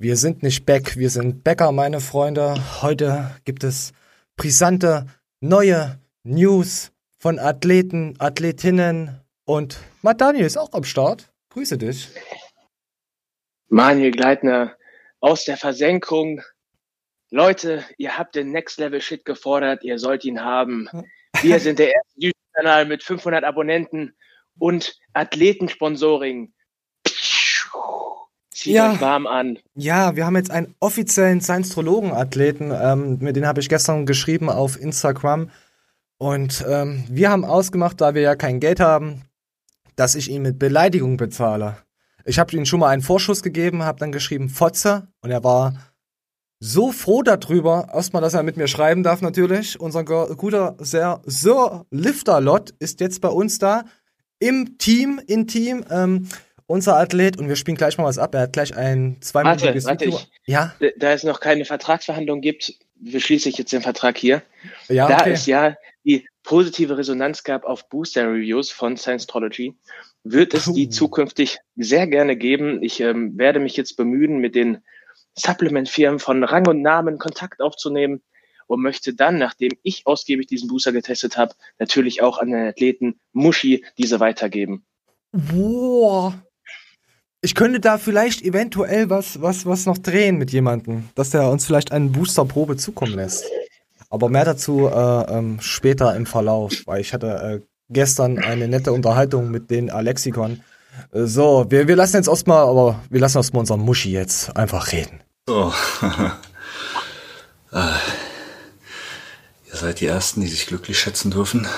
Wir sind nicht Beck, wir sind Bäcker, meine Freunde. Heute gibt es brisante, neue News von Athleten, Athletinnen und Matt Daniel ist auch am Start. Grüße dich. Manuel Gleitner aus der Versenkung. Leute, ihr habt den Next Level Shit gefordert, ihr sollt ihn haben. Wir sind der erste YouTube-Kanal mit 500 Abonnenten und Athletensponsoring. Zieht ja. euch warm an. Ja, wir haben jetzt einen offiziellen Science-Trologen-Athleten, ähm, mit dem habe ich gestern geschrieben auf Instagram. Und ähm, wir haben ausgemacht, da wir ja kein Geld haben, dass ich ihn mit Beleidigung bezahle. Ich habe ihm schon mal einen Vorschuss gegeben, habe dann geschrieben Fotze und er war so froh darüber, erstmal, dass er mit mir schreiben darf natürlich. Unser guter, sehr, Sir Lifterlot ist jetzt bei uns da im Team, in Team. Ähm, unser Athlet und wir spielen gleich mal was ab. Er hat gleich ein zweiminütiges warte, Video. Ich, ja. Da es noch keine Vertragsverhandlung gibt, beschließe ich jetzt den Vertrag hier. Ja, da okay. es ja die positive Resonanz gab auf Booster Reviews von Science-Trology, wird es die zukünftig sehr gerne geben. Ich ähm, werde mich jetzt bemühen, mit den Supplement-Firmen von Rang und Namen Kontakt aufzunehmen und möchte dann, nachdem ich ausgiebig diesen Booster getestet habe, natürlich auch an den Athleten Muschi diese weitergeben. Boah, ich könnte da vielleicht eventuell was, was, was noch drehen mit jemandem, dass der uns vielleicht eine Boosterprobe zukommen lässt. Aber mehr dazu äh, ähm, später im Verlauf, weil ich hatte äh, gestern eine nette Unterhaltung mit den Alexikon. Äh, so, wir, wir lassen jetzt erstmal, aber wir lassen erstmal unseren Muschi jetzt einfach reden. So. äh, ihr seid die Ersten, die sich glücklich schätzen dürfen,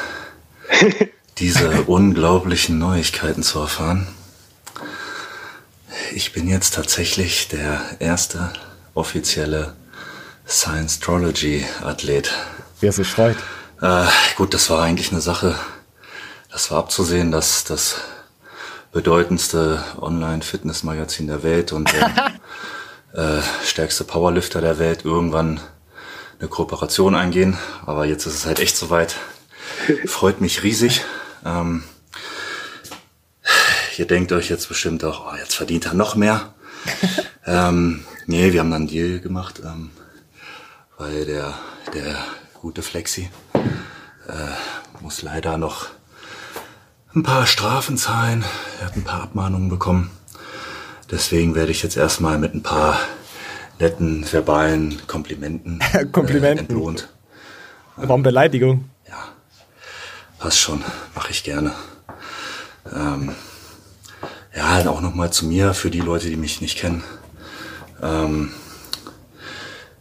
diese unglaublichen Neuigkeiten zu erfahren. Ich bin jetzt tatsächlich der erste offizielle Science-Trology-Athlet. Wer sich freut. Äh, gut, das war eigentlich eine Sache, das war abzusehen, dass das bedeutendste Online-Fitness-Magazin der Welt und der äh, stärkste Powerlifter der Welt irgendwann eine Kooperation eingehen. Aber jetzt ist es halt echt soweit. Freut mich riesig. Ähm, ihr denkt euch jetzt bestimmt auch, oh, jetzt verdient er noch mehr. ähm, nee, wir haben dann einen Deal gemacht, ähm, weil der, der gute Flexi äh, muss leider noch ein paar Strafen zahlen. Er hat ein paar Abmahnungen bekommen. Deswegen werde ich jetzt erstmal mit ein paar netten verbalen Komplimenten, Komplimenten. Äh, entlohnt. Warum Beleidigung? Ja, passt schon, mache ich gerne. Ähm, ja, auch nochmal zu mir, für die Leute, die mich nicht kennen. Ähm,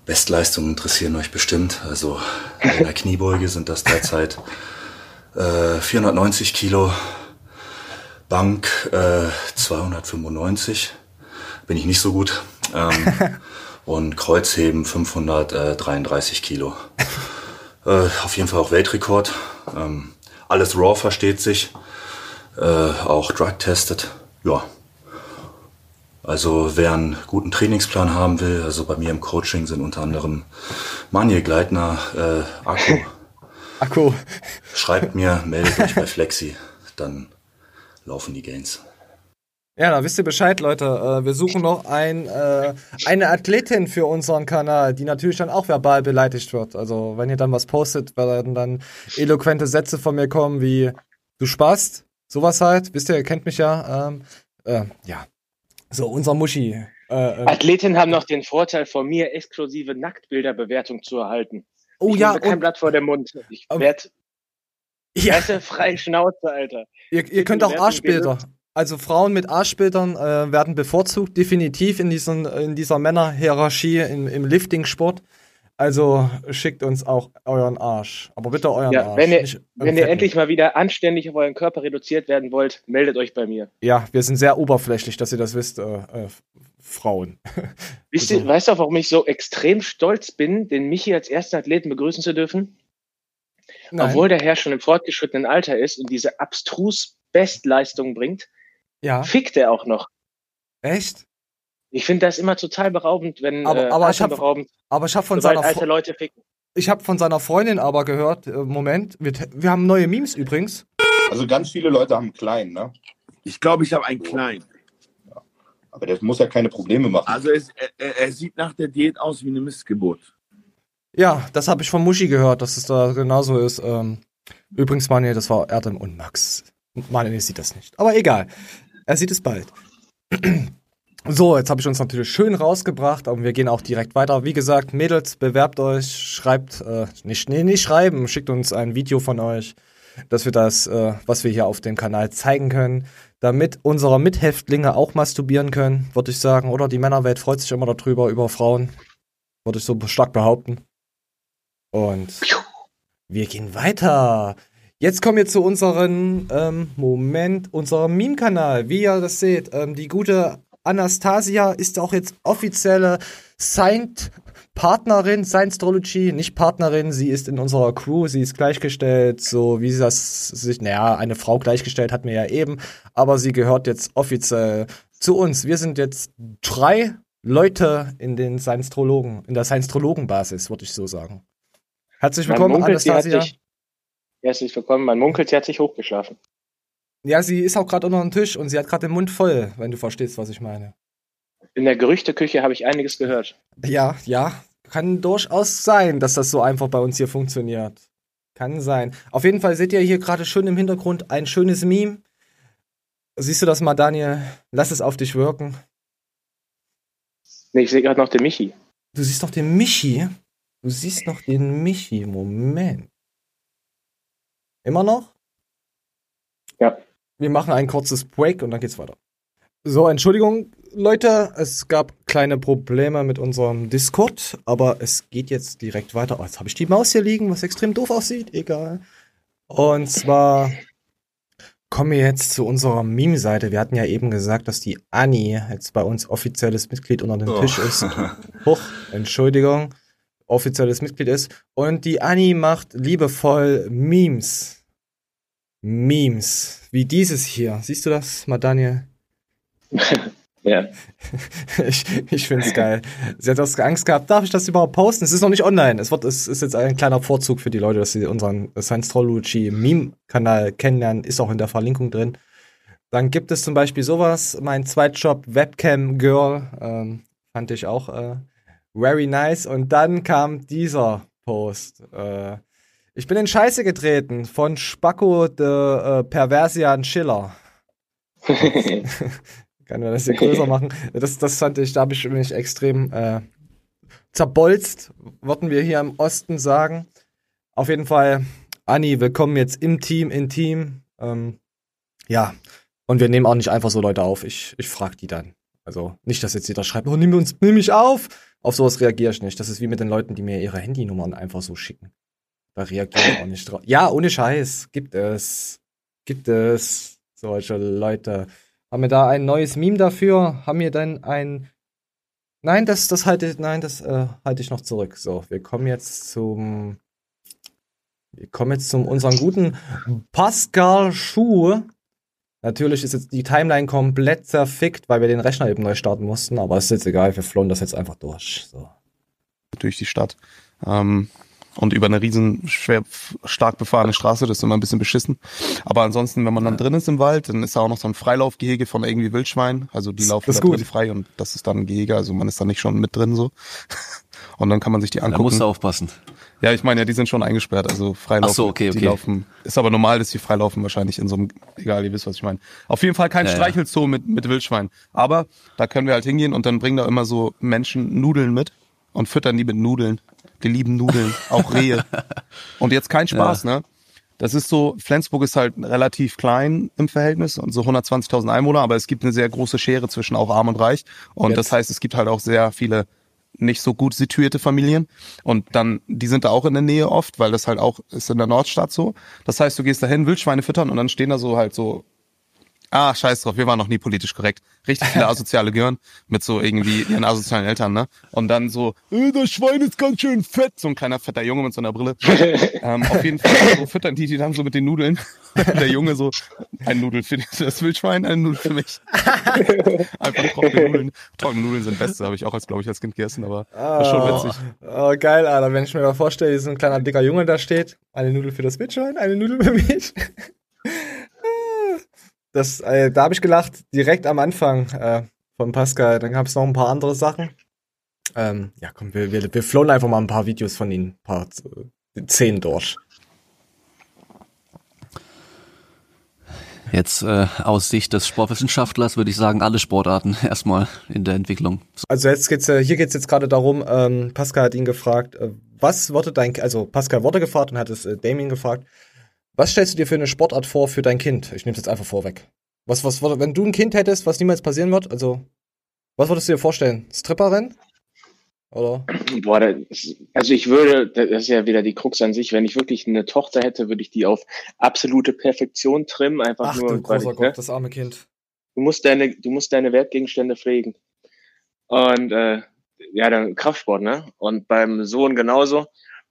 Bestleistungen interessieren euch bestimmt. Also in der Kniebeuge sind das derzeit äh, 490 Kilo, Bank äh, 295, bin ich nicht so gut. Ähm, und Kreuzheben 533 Kilo. Äh, auf jeden Fall auch Weltrekord. Ähm, alles Raw versteht sich. Äh, auch Drug tested ja. Also wer einen guten Trainingsplan haben will, also bei mir im Coaching sind unter anderem Manje Gleitner, äh, Akku. Akku. Schreibt mir, meldet euch bei Flexi, dann laufen die Gains. Ja, da wisst ihr Bescheid, Leute. Äh, wir suchen noch ein, äh, eine Athletin für unseren Kanal, die natürlich dann auch verbal beleidigt wird. Also, wenn ihr dann was postet, werden dann eloquente Sätze von mir kommen wie du Spaß, Sowas halt, wisst ihr, ihr kennt mich ja. Ähm, äh, ja. So, unser Muschi. Äh, äh, Athletinnen haben noch den Vorteil, von mir exklusive Nacktbilderbewertung zu erhalten. Oh ich ja. kein und, Blatt vor dem Mund. Ich werde. Ja. Weißt freie Schnauze, Alter. Ihr, ihr könnt auch Arschbilder. Also Frauen mit Arschbildern äh, werden bevorzugt, definitiv in, diesen, in dieser Männerhierarchie im, im Lifting-Sport. Also schickt uns auch euren Arsch. Aber bitte euren ja, Arsch. Wenn ihr, wenn ihr endlich mal wieder anständig auf euren Körper reduziert werden wollt, meldet euch bei mir. Ja, wir sind sehr oberflächlich, dass ihr das wisst, äh, äh, Frauen. Wisst ihr, weißt du, warum ich so extrem stolz bin, den Michi als ersten Athleten begrüßen zu dürfen? Nein. Obwohl der Herr schon im fortgeschrittenen Alter ist und diese abstrus Bestleistung bringt, ja. fickt er auch noch. Echt? Ich finde das immer total beraubend, wenn aber, äh, aber ich hab, aber ich habe von seiner alte Leute ficken. Ich habe von seiner Freundin aber gehört, äh, Moment, wir, wir haben neue Memes übrigens. Also ganz viele Leute haben einen kleinen, ne? Ich glaube, ich habe einen kleinen. Aber der muss ja keine Probleme machen. Also es, er, er, sieht nach der Diät aus wie eine Missgeburt. Ja, das habe ich von Muschi gehört, dass es da genauso ist. Ähm, übrigens, Manuel, das war Erdem und Max. Manuel sieht das nicht. Aber egal. Er sieht es bald. So, jetzt habe ich uns natürlich schön rausgebracht, aber wir gehen auch direkt weiter. Wie gesagt, Mädels, bewerbt euch, schreibt, äh, nicht, nee, nicht schreiben, schickt uns ein Video von euch, dass wir das, äh, was wir hier auf dem Kanal zeigen können, damit unsere Mithäftlinge auch masturbieren können, würde ich sagen. Oder die Männerwelt freut sich immer darüber, über Frauen, würde ich so stark behaupten. Und wir gehen weiter. Jetzt kommen wir zu unserem ähm, Moment, unserem Meme-Kanal. Wie ihr das seht, ähm, die gute Anastasia ist auch jetzt offizielle Signed Partnerin, Science-Astrology, nicht Partnerin, sie ist in unserer Crew, sie ist gleichgestellt, so wie sie das sich, naja, eine Frau gleichgestellt hat mir ja eben, aber sie gehört jetzt offiziell zu uns. Wir sind jetzt drei Leute in den Science-Astrologen, in der Science-Astrologen-Basis, würde ich so sagen. Herzlich willkommen, Munkelt, Anastasia. Sich, herzlich willkommen, mein Munkelt, sie hat sich hochgeschlafen. Ja, sie ist auch gerade unter dem Tisch und sie hat gerade den Mund voll, wenn du verstehst, was ich meine. In der Gerüchteküche habe ich einiges gehört. Ja, ja, kann durchaus sein, dass das so einfach bei uns hier funktioniert. Kann sein. Auf jeden Fall seht ihr hier gerade schön im Hintergrund ein schönes Meme. Siehst du das mal, Daniel? Lass es auf dich wirken. Nee, ich sehe gerade noch den Michi. Du siehst noch den Michi? Du siehst noch den Michi. Moment. Immer noch? Ja. Wir machen ein kurzes Break und dann geht's weiter. So, Entschuldigung, Leute, es gab kleine Probleme mit unserem Discord, aber es geht jetzt direkt weiter. Oh, jetzt habe ich die Maus hier liegen, was extrem doof aussieht, egal. Und zwar kommen wir jetzt zu unserer Meme-Seite. Wir hatten ja eben gesagt, dass die Annie jetzt bei uns offizielles Mitglied unter dem oh. Tisch ist. Hoch, Entschuldigung, offizielles Mitglied ist. Und die Annie macht liebevoll Memes Memes, wie dieses hier. Siehst du das, mal Daniel? ja. ich ich finde es geil. Sie hat das Angst gehabt, darf ich das überhaupt posten? Es ist noch nicht online. Es, wird, es ist jetzt ein kleiner Vorzug für die Leute, dass sie unseren Science-Trology Meme-Kanal kennenlernen. Ist auch in der Verlinkung drin. Dann gibt es zum Beispiel sowas, mein Zweitjob Webcam Girl, ähm, fand ich auch äh, very nice. Und dann kam dieser Post. Äh, ich bin in Scheiße getreten von Spacco de äh, Perversian Schiller. Kann man das hier größer machen? Das, das fand ich, da habe ich mich extrem äh, zerbolzt, würden wir hier im Osten sagen. Auf jeden Fall, Anni, willkommen jetzt im Team, in Team. Ähm, ja, und wir nehmen auch nicht einfach so Leute auf. Ich, ich frage die dann. Also nicht, dass jetzt jeder schreibt, oh, nimm, uns, nimm mich auf. Auf sowas reagiere ich nicht. Das ist wie mit den Leuten, die mir ihre Handynummern einfach so schicken. Da reagieren auch nicht drauf. Ja, ohne Scheiß. Gibt es. Gibt es solche Leute. Haben wir da ein neues Meme dafür? Haben wir dann ein. Nein, das, das halte nein, das äh, halte ich noch zurück. So, wir kommen jetzt zum. Wir kommen jetzt zum unseren guten Pascal Schuh. Natürlich ist jetzt die Timeline komplett zerfickt, weil wir den Rechner eben neu starten mussten, aber es ist jetzt egal, wir flohen das jetzt einfach durch. So. Durch die Stadt. Ähm, und über eine riesen schwer stark befahrene Straße, das ist immer ein bisschen beschissen. Aber ansonsten, wenn man dann drin ist im Wald, dann ist da auch noch so ein Freilaufgehege von irgendwie Wildschwein. Also die laufen da drin frei und das ist dann ein Gehege, also man ist da nicht schon mit drin so. Und dann kann man sich die angucken. Da musst du aufpassen. Ja, ich meine ja, die sind schon eingesperrt, also freilaufen. Ach so, okay, okay. Die laufen, ist aber normal, dass die freilaufen wahrscheinlich in so einem, egal, ihr wisst, was ich meine. Auf jeden Fall kein ja, Streichelzoo ja. mit, mit Wildschwein. Aber da können wir halt hingehen und dann bringen da immer so Menschen Nudeln mit und füttern die mit Nudeln. Die lieben Nudeln, auch Rehe. Und jetzt kein Spaß, ja. ne? Das ist so, Flensburg ist halt relativ klein im Verhältnis und so 120.000 Einwohner, aber es gibt eine sehr große Schere zwischen auch arm und reich. Und jetzt. das heißt, es gibt halt auch sehr viele nicht so gut situierte Familien. Und dann, die sind da auch in der Nähe oft, weil das halt auch ist in der Nordstadt so. Das heißt, du gehst dahin, Wildschweine füttern und dann stehen da so halt so Ah, scheiß drauf, wir waren noch nie politisch korrekt. Richtig viele asoziale Gehirn mit so irgendwie ihren asozialen Eltern, ne? Und dann so, äh, das Schwein ist ganz schön fett. So ein kleiner fetter Junge mit so einer Brille. ähm, auf jeden Fall so füttern die die dann so mit den Nudeln. Der Junge so, ein Nudel für das Wildschwein, ein Nudel für mich. Einfach trockene Nudeln. Trockene Nudeln sind beste, habe ich auch als, glaube ich, als Kind gegessen, aber das ist schon ah. witzig. Oh, geil, Alter. Wenn ich mir mal vorstelle, wie so ein kleiner dicker Junge da steht, eine Nudel für das Wildschwein, eine Nudel für mich. Das, äh, da habe ich gelacht, direkt am Anfang äh, von Pascal. Dann gab es noch ein paar andere Sachen. Ähm, ja, komm, wir, wir, wir flown einfach mal ein paar Videos von ihnen, ein paar äh, zehn durch. Jetzt äh, aus Sicht des Sportwissenschaftlers würde ich sagen, alle Sportarten erstmal in der Entwicklung. Also jetzt geht's äh, hier geht's jetzt gerade darum, ähm, Pascal hat ihn gefragt, äh, was wurde dein, also Pascal wurde gefragt und hat es äh, Damien gefragt, was stellst du dir für eine Sportart vor für dein Kind? Ich nehme es jetzt einfach vorweg. Was, was, wenn du ein Kind hättest, was niemals passieren wird, also was würdest du dir vorstellen? Stripperin? Oder? Boah, das, also ich würde, das ist ja wieder die Krux an sich, wenn ich wirklich eine Tochter hätte, würde ich die auf absolute Perfektion trimmen, einfach Ach, nur. Du großer Gott, ne? das arme Kind. Du musst deine, du musst deine Wertgegenstände pflegen. Und äh, ja, dann Kraftsport, ne? Und beim Sohn genauso.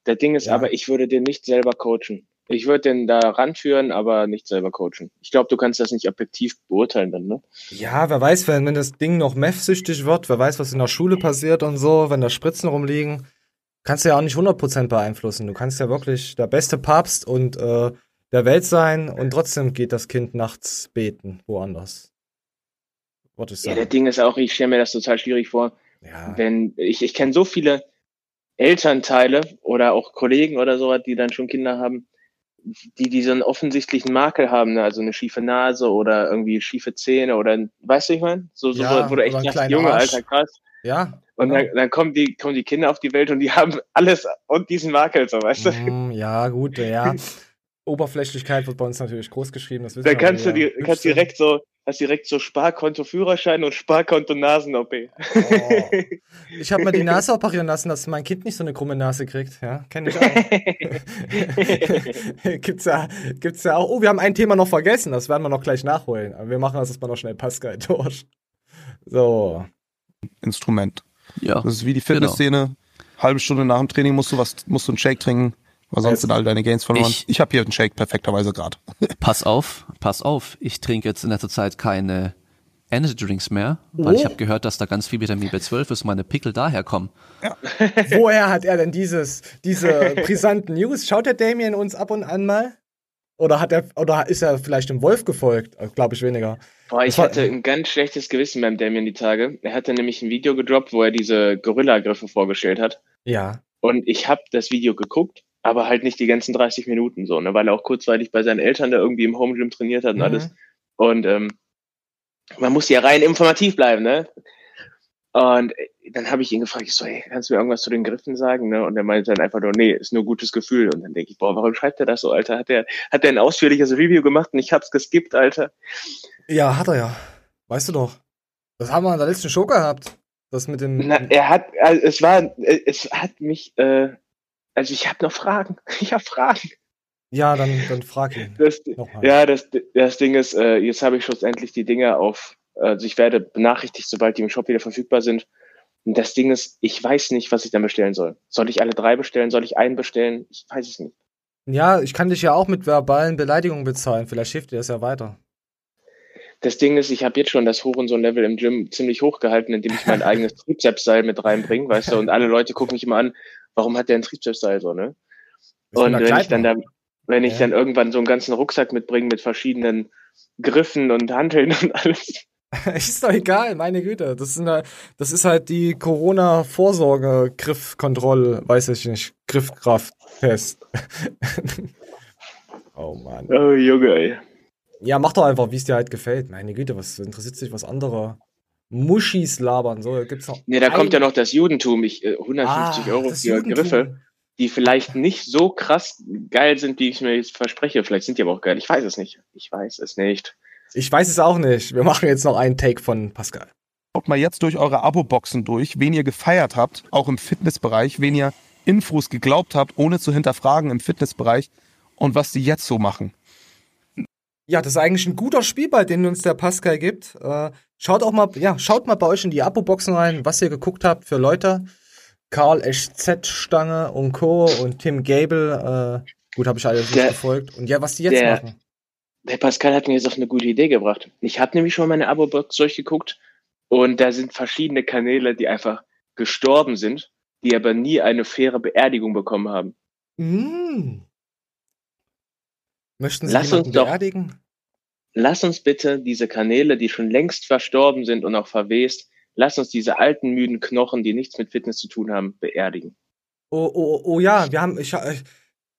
Der Ding ist ja. aber, ich würde den nicht selber coachen. Ich würde den da ranführen, aber nicht selber coachen. Ich glaube, du kannst das nicht objektiv beurteilen dann, ne? Ja, wer weiß, wenn, wenn das Ding noch meth-süchtig wird, wer weiß, was in der Schule passiert und so, wenn da Spritzen rumliegen, kannst du ja auch nicht 100% beeinflussen. Du kannst ja wirklich der beste Papst und äh, der Welt sein und trotzdem geht das Kind nachts beten, woanders. Ja, der Ding ist auch, ich stelle mir das total schwierig vor. Ja. Wenn, ich, ich kenne so viele Elternteile oder auch Kollegen oder so, die dann schon Kinder haben, die diesen offensichtlichen Makel haben, ne? also eine schiefe Nase oder irgendwie schiefe Zähne oder weißt du, ich meine? So, so ja, wo du echt sagst, Junge, Arsch. Alter, krass. Ja. Und dann, dann kommen die, kommen die Kinder auf die Welt und die haben alles und diesen Makel, so weißt du? Mm, ja, gut, ja. Oberflächlichkeit wird bei uns natürlich groß geschrieben. Das da kannst du die, kannst direkt so, hast direkt so Sparkonto Führerschein und Sparkonto Nasen OP. Oh. Ich habe mal die Nase operieren lassen, dass mein Kind nicht so eine krumme Nase kriegt. Ja, kenne ich auch. gibt's ja, gibt's ja auch. Oh, wir haben ein Thema noch vergessen. Das werden wir noch gleich nachholen. Aber wir machen das erstmal noch schnell Pascal durch. So. Instrument. Ja. Das ist wie die Fitnessszene. Genau. Halbe Stunde nach dem Training musst du was, musst du einen Shake trinken. Weil sonst sind all deine Gains verloren. Ich, ich habe hier einen Shake perfekterweise gerade. pass auf, pass auf. Ich trinke jetzt in letzter Zeit keine Energy Drinks mehr, weil oh. ich habe gehört, dass da ganz viel Vitamin B12 ist, meine Pickel daherkommen. Ja. Woher hat er denn dieses, diese brisanten News? Schaut der Damien uns ab und an mal? Oder hat er, oder ist er vielleicht dem Wolf gefolgt? Glaube ich weniger. Boah, ich hatte ein ganz schlechtes Gewissen beim Damien die Tage. Er hatte nämlich ein Video gedroppt, wo er diese Gorilla-Griffe vorgestellt hat. Ja. Und ich habe das Video geguckt aber halt nicht die ganzen 30 Minuten so, ne, weil er auch kurzweilig bei seinen Eltern da irgendwie im Home Gym trainiert hat und mhm. alles. Und ähm, man muss ja rein informativ bleiben, ne? Und dann habe ich ihn gefragt, ich so, hey, kannst du mir irgendwas zu den Griffen sagen? Ne? Und er meinte dann einfach nur, nee, ist nur gutes Gefühl. Und dann denke ich, boah, warum schreibt er das so, Alter? Hat er hat er ein ausführliches Review gemacht und ich hab's geskippt, Alter? Ja, hat er ja. Weißt du doch. Das haben wir in der letzten Show gehabt. Das mit dem. Na, er hat, also es war, es hat mich äh, also ich habe noch Fragen. Ich habe Fragen. Ja, dann, dann frag ihn. Das, ja, das, das Ding ist, äh, jetzt habe ich schlussendlich die Dinge auf, also ich werde benachrichtigt, sobald die im Shop wieder verfügbar sind. Und das Ding ist, ich weiß nicht, was ich dann bestellen soll. Soll ich alle drei bestellen? Soll ich einen bestellen? Ich weiß es nicht. Ja, ich kann dich ja auch mit verbalen Beleidigungen bezahlen. Vielleicht hilft dir das ja weiter. Das Ding ist, ich habe jetzt schon das Hurensohn-Level im Gym ziemlich hoch gehalten, indem ich mein eigenes Trizepsseil mit reinbringe, weißt du, und alle Leute gucken mich immer an, warum hat der einen Trizepsseil so, ne? Und wenn ich dann da, wenn ich ja. dann irgendwann so einen ganzen Rucksack mitbringe mit verschiedenen Griffen und Hanteln und alles. ist doch egal, meine Güte. Das ist, eine, das ist halt die Corona-Vorsorge, Griffkontroll, weiß ich nicht, Griffkrafttest. oh Mann. Oh Junge, ey. Ja, mach doch einfach, wie es dir halt gefällt. Meine Güte, was interessiert sich was andere Muschis labern? So, gibt's noch. Nee, da kommt ja noch das Judentum. Ich, 150 äh, ah, Euro für Judentum. Griffe, die vielleicht nicht so krass geil sind, wie ich mir jetzt verspreche. Vielleicht sind die aber auch geil. Ich weiß es nicht. Ich weiß es nicht. Ich weiß es auch nicht. Wir machen jetzt noch einen Take von Pascal. Schaut mal jetzt durch eure Abo-Boxen durch, wen ihr gefeiert habt, auch im Fitnessbereich, wen ihr Infos geglaubt habt, ohne zu hinterfragen im Fitnessbereich und was die jetzt so machen. Ja, das ist eigentlich ein guter Spielball, den uns der Pascal gibt. Äh, schaut auch mal, ja, schaut mal bei euch in die Abo-Boxen rein, was ihr geguckt habt für Leute. Karl SZ-Stange und Co. und Tim Gable. Äh, gut, habe ich alles der, verfolgt. Und ja, was die jetzt der, machen. Der Pascal hat mir jetzt auf eine gute Idee gebracht. Ich habe nämlich schon meine Abo-Box durchgeguckt und da sind verschiedene Kanäle, die einfach gestorben sind, die aber nie eine faire Beerdigung bekommen haben. Mm. Möchten Sie Lass jemanden beerdigen? Lass uns bitte diese Kanäle, die schon längst verstorben sind und auch verwest, lass uns diese alten, müden Knochen, die nichts mit Fitness zu tun haben, beerdigen. Oh, oh, oh ja, wir haben, ich, äh,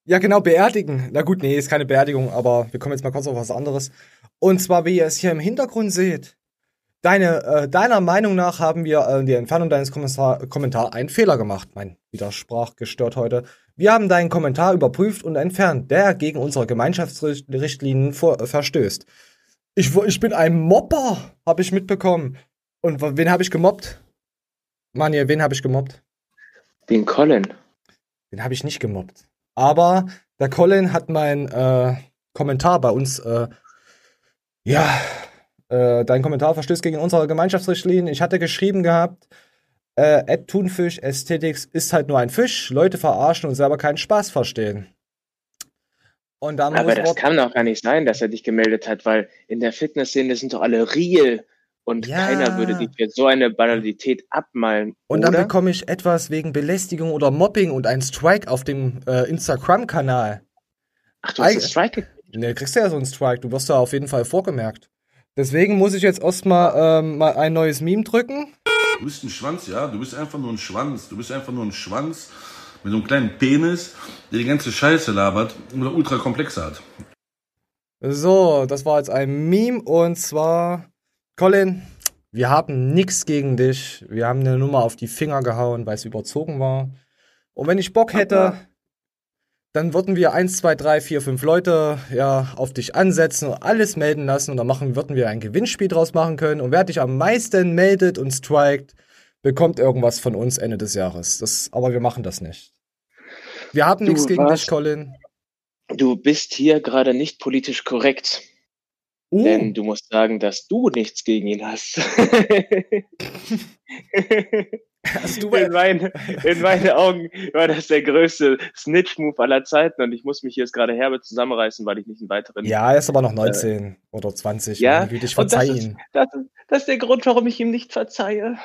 ja genau, beerdigen. Na gut, nee, ist keine Beerdigung, aber wir kommen jetzt mal kurz auf was anderes. Und zwar, wie ihr es hier im Hintergrund seht, deine, äh, deiner Meinung nach haben wir äh, in der Entfernung deines Kommentar Kommentar einen Fehler gemacht. Mein Widersprach gestört heute. Wir haben deinen Kommentar überprüft und entfernt, der gegen unsere Gemeinschaftsrichtlinien vor, äh, verstößt. Ich, ich bin ein Mopper, habe ich mitbekommen. Und wen habe ich gemobbt? Manje, wen habe ich gemobbt? Den Colin. Den habe ich nicht gemobbt. Aber der Colin hat meinen äh, Kommentar bei uns, äh, ja, äh, dein Kommentar verstößt gegen unsere Gemeinschaftsrichtlinien. Ich hatte geschrieben gehabt, äh, Thunfisch Aesthetics ist halt nur ein Fisch, Leute verarschen und selber keinen Spaß verstehen. Aber das kann doch gar nicht sein, dass er dich gemeldet hat, weil in der Fitnessszene sind doch alle real und ja. keiner würde dich für so eine Banalität abmalen. Und dann bekomme ich etwas wegen Belästigung oder Mobbing und einen Strike auf dem äh, Instagram-Kanal. Ach, du hast einen Strike Ne, kriegst du ja so einen Strike. Du wirst da auf jeden Fall vorgemerkt. Deswegen muss ich jetzt erstmal ähm, mal ein neues Meme drücken. Du bist ein Schwanz, ja. Du bist einfach nur ein Schwanz. Du bist einfach nur ein Schwanz mit so einem kleinen Penis, der die ganze Scheiße labert und ultra komplexe hat. So, das war jetzt ein Meme und zwar, Colin, wir haben nichts gegen dich. Wir haben eine Nummer auf die Finger gehauen, weil es überzogen war. Und wenn ich Bock hätte, dann würden wir 1, 2, 3, 4, 5 Leute ja, auf dich ansetzen und alles melden lassen und dann machen, würden wir ein Gewinnspiel draus machen können. Und wer dich am meisten meldet und strikt, bekommt irgendwas von uns Ende des Jahres. Das, aber wir machen das nicht. Wir haben nichts gegen dich, Colin. Du bist hier gerade nicht politisch korrekt. Uh. Denn du musst sagen, dass du nichts gegen ihn hast. hast du in, mein, in meinen Augen war das der größte Snitch-Move aller Zeiten und ich muss mich jetzt gerade herbe zusammenreißen, weil ich nicht einen weiteren. Ja, er ist aber noch 19 äh, oder 20. Ja, ich verzeih das, ist, das, das ist der Grund, warum ich ihm nicht verzeihe.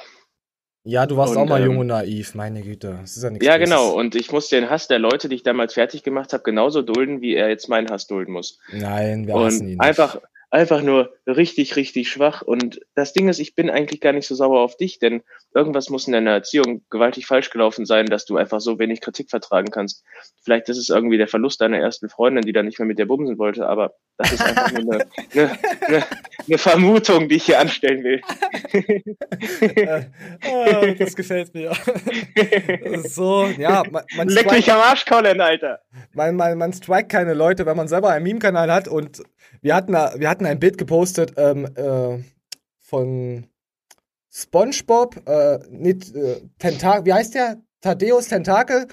Ja, du warst und, auch mal ähm, jung und naiv, meine Güte. Das ist ja nichts Ja, Großes. genau. Und ich muss den Hass der Leute, die ich damals fertig gemacht habe, genauso dulden, wie er jetzt meinen Hass dulden muss. Nein, wir und hassen ihn. Nicht. Einfach, einfach nur richtig, richtig schwach. Und das Ding ist, ich bin eigentlich gar nicht so sauer auf dich, denn irgendwas muss in deiner Erziehung gewaltig falsch gelaufen sein, dass du einfach so wenig Kritik vertragen kannst. Vielleicht ist es irgendwie der Verlust deiner ersten Freundin, die dann nicht mehr mit dir bumsen wollte, aber das ist einfach nur eine, eine, eine, eine Vermutung, die ich hier anstellen will. oh, das gefällt mir. so, ja, man, man Leck mich am Arsch, Colin, Alter. Man, man, man strikt keine Leute, wenn man selber einen Meme-Kanal hat und wir hatten, wir hatten ein Bild gepostet ähm, äh, von SpongeBob, äh, nicht, äh, Tentakel, wie heißt der? Thaddeus Tentakel?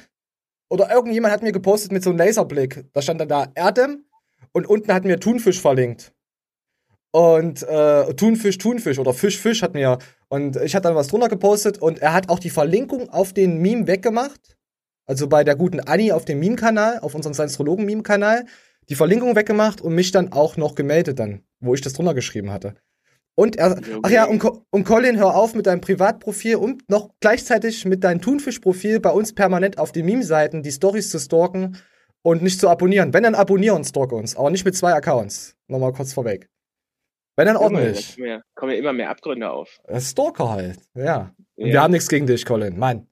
Oder irgendjemand hat mir gepostet mit so einem Laserblick. Da stand dann da Erdem und unten hatten wir Thunfisch verlinkt. Und äh, Thunfisch, Thunfisch oder Fisch, Fisch hat mir. Und ich hatte dann was drunter gepostet und er hat auch die Verlinkung auf den Meme weggemacht. Also bei der guten Annie auf dem Meme-Kanal, auf unserem Science-Meme-Kanal die Verlinkung weggemacht und mich dann auch noch gemeldet dann, wo ich das drunter geschrieben hatte. Und er, ach ja, und, und Colin, hör auf mit deinem Privatprofil und noch gleichzeitig mit deinem Thunfisch-Profil bei uns permanent auf den Meme-Seiten die Stories zu stalken und nicht zu abonnieren. Wenn dann abonnieren, stalk uns, aber nicht mit zwei Accounts. Nochmal kurz vorweg. Wenn dann ordentlich. Kommen ja immer mehr Abgründe auf. Stalker halt, ja. ja. Wir haben nichts gegen dich, Colin. Nein.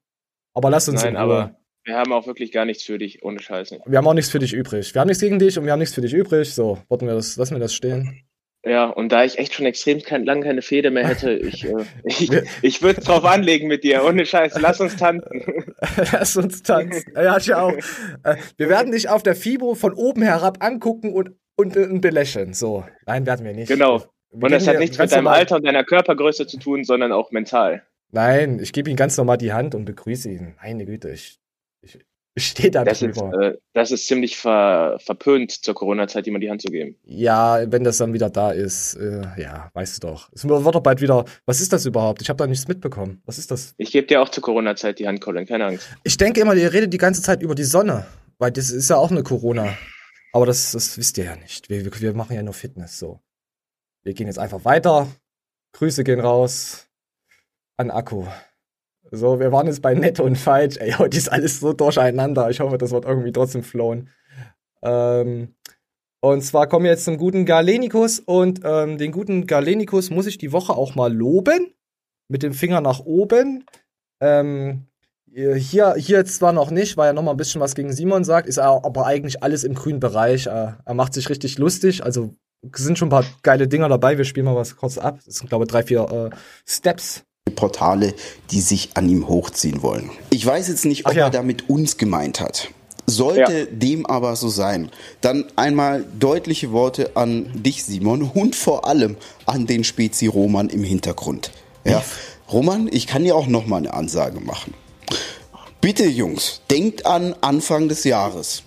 Aber lass uns Nein, aber wir haben auch wirklich gar nichts für dich, ohne Scheiße. Wir haben auch nichts für dich übrig. Wir haben nichts gegen dich und wir haben nichts für dich übrig. So, wir das, lassen wir das stehen. Ja, und da ich echt schon extrem kein, lange keine Feder mehr hätte, ich, äh, ich, ich würde es drauf anlegen mit dir. Ohne Scheiß, lass uns tanzen. lass uns tanzen. Ja, ich auch. Äh, wir werden dich auf der FIBO von oben herab angucken und, und, und belächeln. So, nein, werden wir nicht. Genau. Wir und das hat nichts mit deinem normal. Alter und deiner Körpergröße zu tun, sondern auch mental. Nein, ich gebe ihm ganz normal die Hand und begrüße ihn. Meine Güte, ich stehe da das. Ist, äh, das ist ziemlich ver, verpönt zur Corona-Zeit, jemand die Hand zu geben. Ja, wenn das dann wieder da ist, äh, ja, weißt du doch. Es wird doch bald wieder. Was ist das überhaupt? Ich habe da nichts mitbekommen. Was ist das? Ich gebe dir auch zur Corona-Zeit die Hand, Colin, keine Angst. Ich denke immer, ihr redet die ganze Zeit über die Sonne, weil das ist ja auch eine Corona. Aber das, das wisst ihr ja nicht. Wir, wir machen ja nur Fitness so. Wir gehen jetzt einfach weiter. Grüße gehen raus an Akku. So, wir waren jetzt bei nett und falsch. Ey, heute ist alles so durcheinander. Ich hoffe, das wird irgendwie trotzdem flowen. Ähm, Und zwar kommen wir jetzt zum guten Galenikus und ähm, den guten Galenikus muss ich die Woche auch mal loben. Mit dem Finger nach oben. Ähm, hier, hier zwar noch nicht, weil er noch mal ein bisschen was gegen Simon sagt, ist aber eigentlich alles im grünen Bereich. Er, er macht sich richtig lustig, also sind schon ein paar geile Dinger dabei. Wir spielen mal was kurz ab. Das sind, glaube ich, drei, vier äh, Steps. Portale, die sich an ihm hochziehen wollen. Ich weiß jetzt nicht, ob ja. er damit uns gemeint hat. Sollte ja. dem aber so sein, dann einmal deutliche Worte an dich, Simon, und vor allem an den Spezi Roman im Hintergrund. Ja, Roman, ich kann dir auch noch mal eine Ansage machen. Bitte, Jungs, denkt an Anfang des Jahres.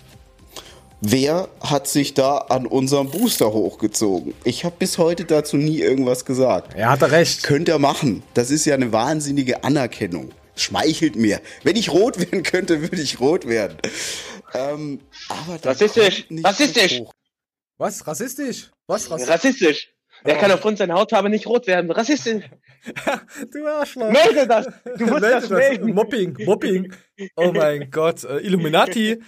Wer hat sich da an unserem Booster hochgezogen? Ich habe bis heute dazu nie irgendwas gesagt. Er hatte recht. Könnt ihr machen. Das ist ja eine wahnsinnige Anerkennung. Schmeichelt mir. Wenn ich rot werden könnte, würde ich rot werden. Ähm, aber rassistisch. Rassistisch. Was? Rassistisch? Was? Rassistisch? Rassistisch. Er kann aufgrund seiner Hautfarbe nicht rot werden. Rassistisch. du Arschloch. Melde das. Du musst Melde das melden. Mobbing, Mobbing. Oh mein Gott. Äh, Illuminati.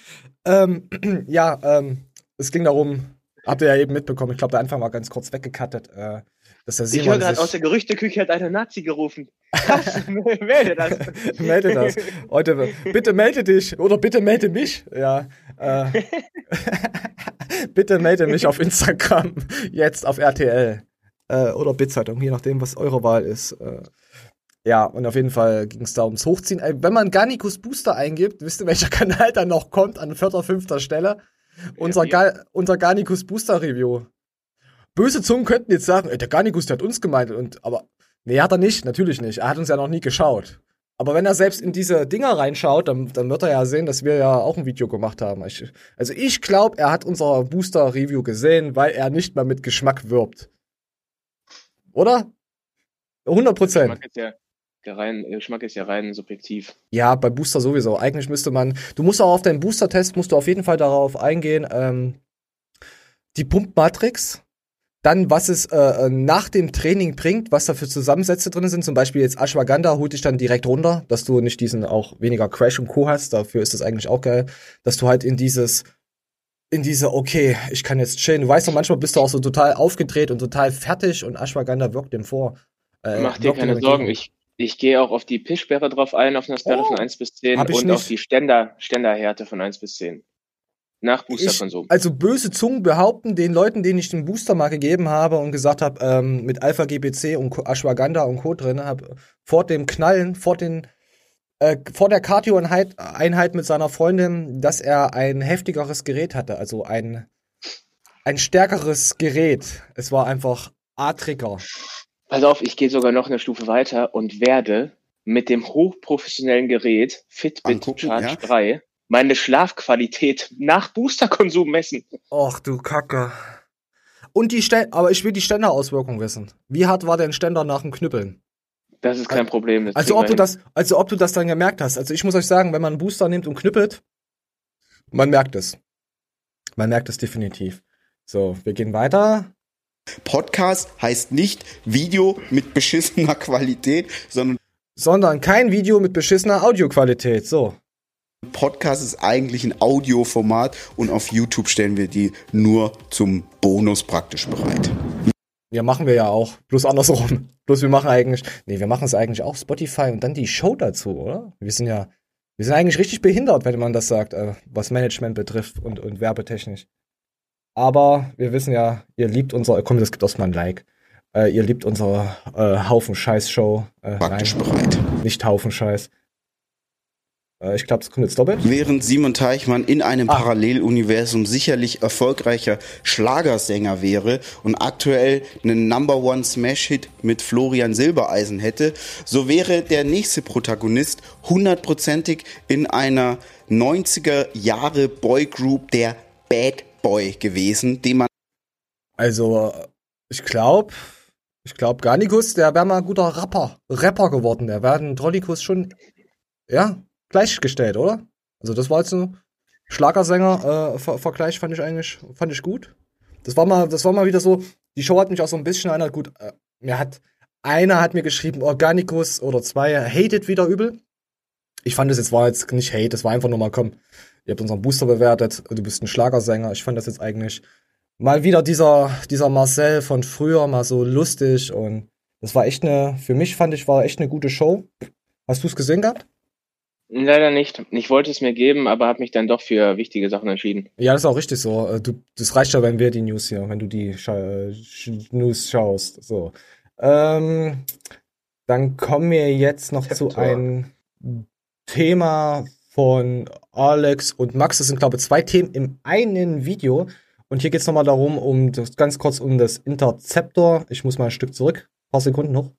Ähm, ja, ähm, es ging darum, habt ihr ja eben mitbekommen, ich glaube, der Anfang war ganz kurz weggekattet, äh, dass Simon Ich höre gerade aus der Gerüchteküche hat einer Nazi gerufen. Krass, melde das. melde das. Heute, bitte melde dich oder bitte melde mich. Ja. Äh, bitte melde mich auf Instagram, jetzt auf RTL. Äh, oder Bitzeitung, je nachdem, was eure Wahl ist. Äh, ja, und auf jeden Fall ging es da ums Hochziehen. Wenn man Garnicus Booster eingibt, wisst ihr, welcher Kanal dann noch kommt an vierter, fünfter Stelle? Unser, Ga unser Garnicus Booster Review. Böse Zungen könnten jetzt sagen, ey, der Garnicus, der hat uns gemeint. Und, aber, nee, hat er nicht, natürlich nicht. Er hat uns ja noch nie geschaut. Aber wenn er selbst in diese Dinger reinschaut, dann, dann wird er ja sehen, dass wir ja auch ein Video gemacht haben. Ich, also ich glaube, er hat unser Booster Review gesehen, weil er nicht mal mit Geschmack wirbt. Oder? 100 Prozent. Der rein, Geschmack ist ja rein subjektiv. Ja, bei Booster sowieso. Eigentlich müsste man, du musst auch auf deinen Booster-Test, musst du auf jeden Fall darauf eingehen, ähm, die Pumpmatrix, dann was es äh, äh, nach dem Training bringt, was da für Zusammensätze drin sind. Zum Beispiel jetzt Ashwagandha holt dich dann direkt runter, dass du nicht diesen auch weniger Crash und Co. hast. Dafür ist das eigentlich auch geil, dass du halt in dieses in diese, okay, ich kann jetzt chillen. Du weißt doch, manchmal bist du auch so total aufgedreht und total fertig und Ashwagandha wirkt dem vor. Äh, Mach dir keine Sorgen, ich, ich gehe auch auf die Pischbeere drauf ein, auf einer Skala oh, von 1 bis 10 und nicht. auf die Ständer, Ständerhärte von 1 bis 10. Nach Boosterkonsum. Also böse Zungen behaupten den Leuten, denen ich den Booster mal gegeben habe und gesagt habe, ähm, mit Alpha GBC und Ashwagandha und Co. drin, habe vor dem Knallen, vor den äh, vor der Cardio-Einheit mit seiner Freundin, dass er ein heftigeres Gerät hatte, also ein, ein stärkeres Gerät. Es war einfach A-Trigger. Pass auf, ich gehe sogar noch eine Stufe weiter und werde mit dem hochprofessionellen Gerät Fitbit Angucken, Charge ja? 3 meine Schlafqualität nach Boosterkonsum messen. Och du Kacke. Und die Ständer, aber ich will die Ständerauswirkung wissen. Wie hart war dein Ständer nach dem Knüppeln? Das ist kein Problem. Das also ob du das, also ob du das dann gemerkt hast. Also ich muss euch sagen, wenn man einen Booster nimmt und knüppelt, man merkt es. Man merkt es definitiv. So, wir gehen weiter. Podcast heißt nicht Video mit beschissener Qualität, sondern sondern kein Video mit beschissener Audioqualität. So. Podcast ist eigentlich ein Audioformat und auf YouTube stellen wir die nur zum Bonus praktisch bereit. Ja, machen wir ja auch. Bloß andersrum. Bloß wir machen eigentlich, nee, wir machen es eigentlich auch Spotify und dann die Show dazu, oder? Wir sind ja, wir sind eigentlich richtig behindert, wenn man das sagt, äh, was Management betrifft und, und werbetechnisch. Aber wir wissen ja, ihr liebt unser, komm, das gibt erstmal ein Like. Äh, ihr liebt unsere äh, Haufen Scheiß-Show. Äh, Praktisch nein, bereit. Nicht Haufen Scheiß. Äh, ich glaube, das kommt jetzt doppelt. Während Simon Teichmann in einem ah. Paralleluniversum sicherlich erfolgreicher Schlagersänger wäre und aktuell einen Number One Smash Hit mit Florian Silbereisen hätte, so wäre der nächste Protagonist hundertprozentig in einer 90er Jahre Boygroup der Bad Boy gewesen, den man. Also, ich glaube, ich glaube, Garnikus, der wäre mal ein guter Rapper, Rapper geworden. Der wäre ein Trollikus schon, ja, gleichgestellt, oder? Also, das war jetzt ein Schlagersänger-Vergleich, äh, fand ich eigentlich, fand ich gut. Das war mal, das war mal wieder so, die Show hat mich auch so ein bisschen einer, gut, äh, mir hat, einer hat mir geschrieben, Organikus oder zwei, hated wieder übel. Ich fand es jetzt war jetzt nicht hate, das war einfach nur mal, komm, ihr habt unseren Booster bewertet, du bist ein Schlagersänger. Ich fand das jetzt eigentlich mal wieder dieser, dieser Marcel von früher, mal so lustig und das war echt eine, für mich fand ich, war echt eine gute Show. Hast du es gesehen gehabt? Leider nicht. Ich wollte es mir geben, aber habe mich dann doch für wichtige Sachen entschieden. Ja, das ist auch richtig so. Äh, du, das reicht ja, wenn wir die News hier, wenn du die Scha News schaust. So. Ähm, dann kommen wir jetzt noch zu einem Thema von Alex und Max. Das sind, glaube ich, zwei Themen im einen Video. Und hier geht es nochmal darum, um das, ganz kurz um das Interceptor. Ich muss mal ein Stück zurück. Ein paar Sekunden noch.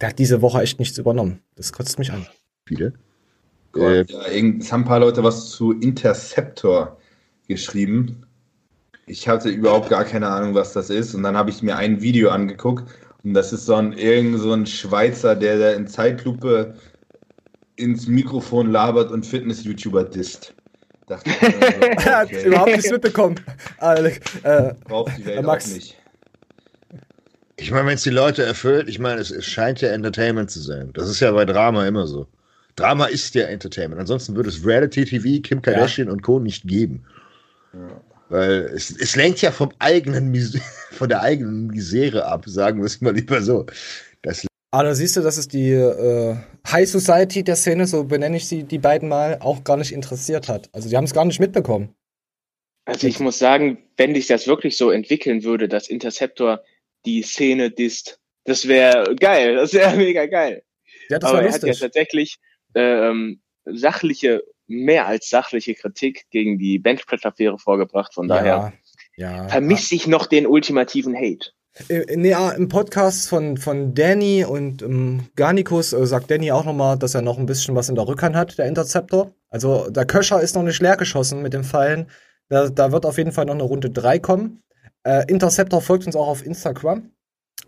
Der hat diese Woche echt nichts übernommen. Das kotzt mich an. Viele? Äh, ja, es haben ein paar Leute was zu Interceptor geschrieben. Ich hatte überhaupt gar keine Ahnung, was das ist. Und dann habe ich mir ein Video angeguckt. Und das ist so ein, irgend so ein Schweizer, der, der in Zeitlupe ins Mikrofon labert und Fitness-YouTuber disst. Dachte ich, also, okay. er hat überhaupt nichts mitbekommen. Äh, Braucht die Welt Max. auch nicht. Ich meine, wenn es die Leute erfüllt, ich meine, es, es, scheint ja Entertainment zu sein. Das ist ja bei Drama immer so. Drama ist ja Entertainment. Ansonsten würde es Reality TV, Kim Kardashian ja. und Co. nicht geben. Ja. Weil es, es lenkt ja vom eigenen von der eigenen Misere ab, sagen wir es mal lieber so. Das aber da siehst du, dass es die äh, High Society der Szene, so benenne ich sie die beiden mal, auch gar nicht interessiert hat. Also die haben es gar nicht mitbekommen. Also ich muss sagen, wenn sich das wirklich so entwickeln würde, dass Interceptor die Szene disst, das wäre geil, das wäre mega geil. Ja, das Aber er hat ja tatsächlich ähm, sachliche, mehr als sachliche Kritik gegen die Benchpress-Affäre vorgebracht. Von daher ja, vermisse ich noch den ultimativen Hate. Äh, nee, Im Podcast von, von Danny und ähm, Garnicus äh, sagt Danny auch nochmal, dass er noch ein bisschen was in der Rückhand hat, der Interceptor. Also der Köcher ist noch nicht leer geschossen mit dem Fallen. Da, da wird auf jeden Fall noch eine Runde 3 kommen. Äh, Interceptor folgt uns auch auf Instagram.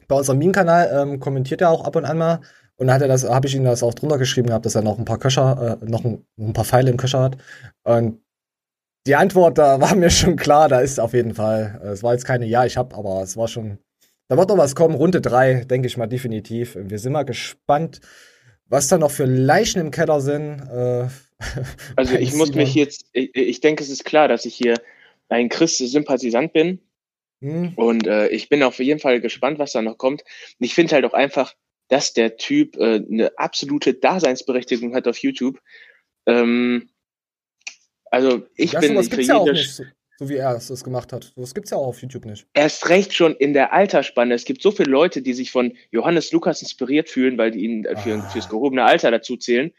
Bei unserem Meme-Kanal ähm, kommentiert er auch ab und an mal. Und da hat er das, habe ich ihm das auch drunter geschrieben gehabt, dass er noch ein paar Köcher, äh, noch ein, ein, paar Pfeile im Köcher hat. Und die Antwort, da war mir schon klar, da ist auf jeden Fall. Äh, es war jetzt keine Ja, ich hab, aber es war schon. Da wird noch was kommen, Runde drei, denke ich mal definitiv. Wir sind mal gespannt, was da noch für Leichen im Keller sind. Äh, also ich muss mich jetzt, ich, ich denke, es ist klar, dass ich hier ein Christ-Sympathisant bin. Hm. Und äh, ich bin auf jeden Fall gespannt, was da noch kommt. Ich finde halt auch einfach, dass der Typ äh, eine absolute Daseinsberechtigung hat auf YouTube. Ähm, also ich ja, bin sowas für ja auch nicht, so, so, wie er es gemacht hat. Das gibt's ja auch auf YouTube nicht. Erst recht schon in der Altersspanne. Es gibt so viele Leute, die sich von Johannes Lukas inspiriert fühlen, weil die ihn für, ah. fürs gehobene Alter dazu zählen.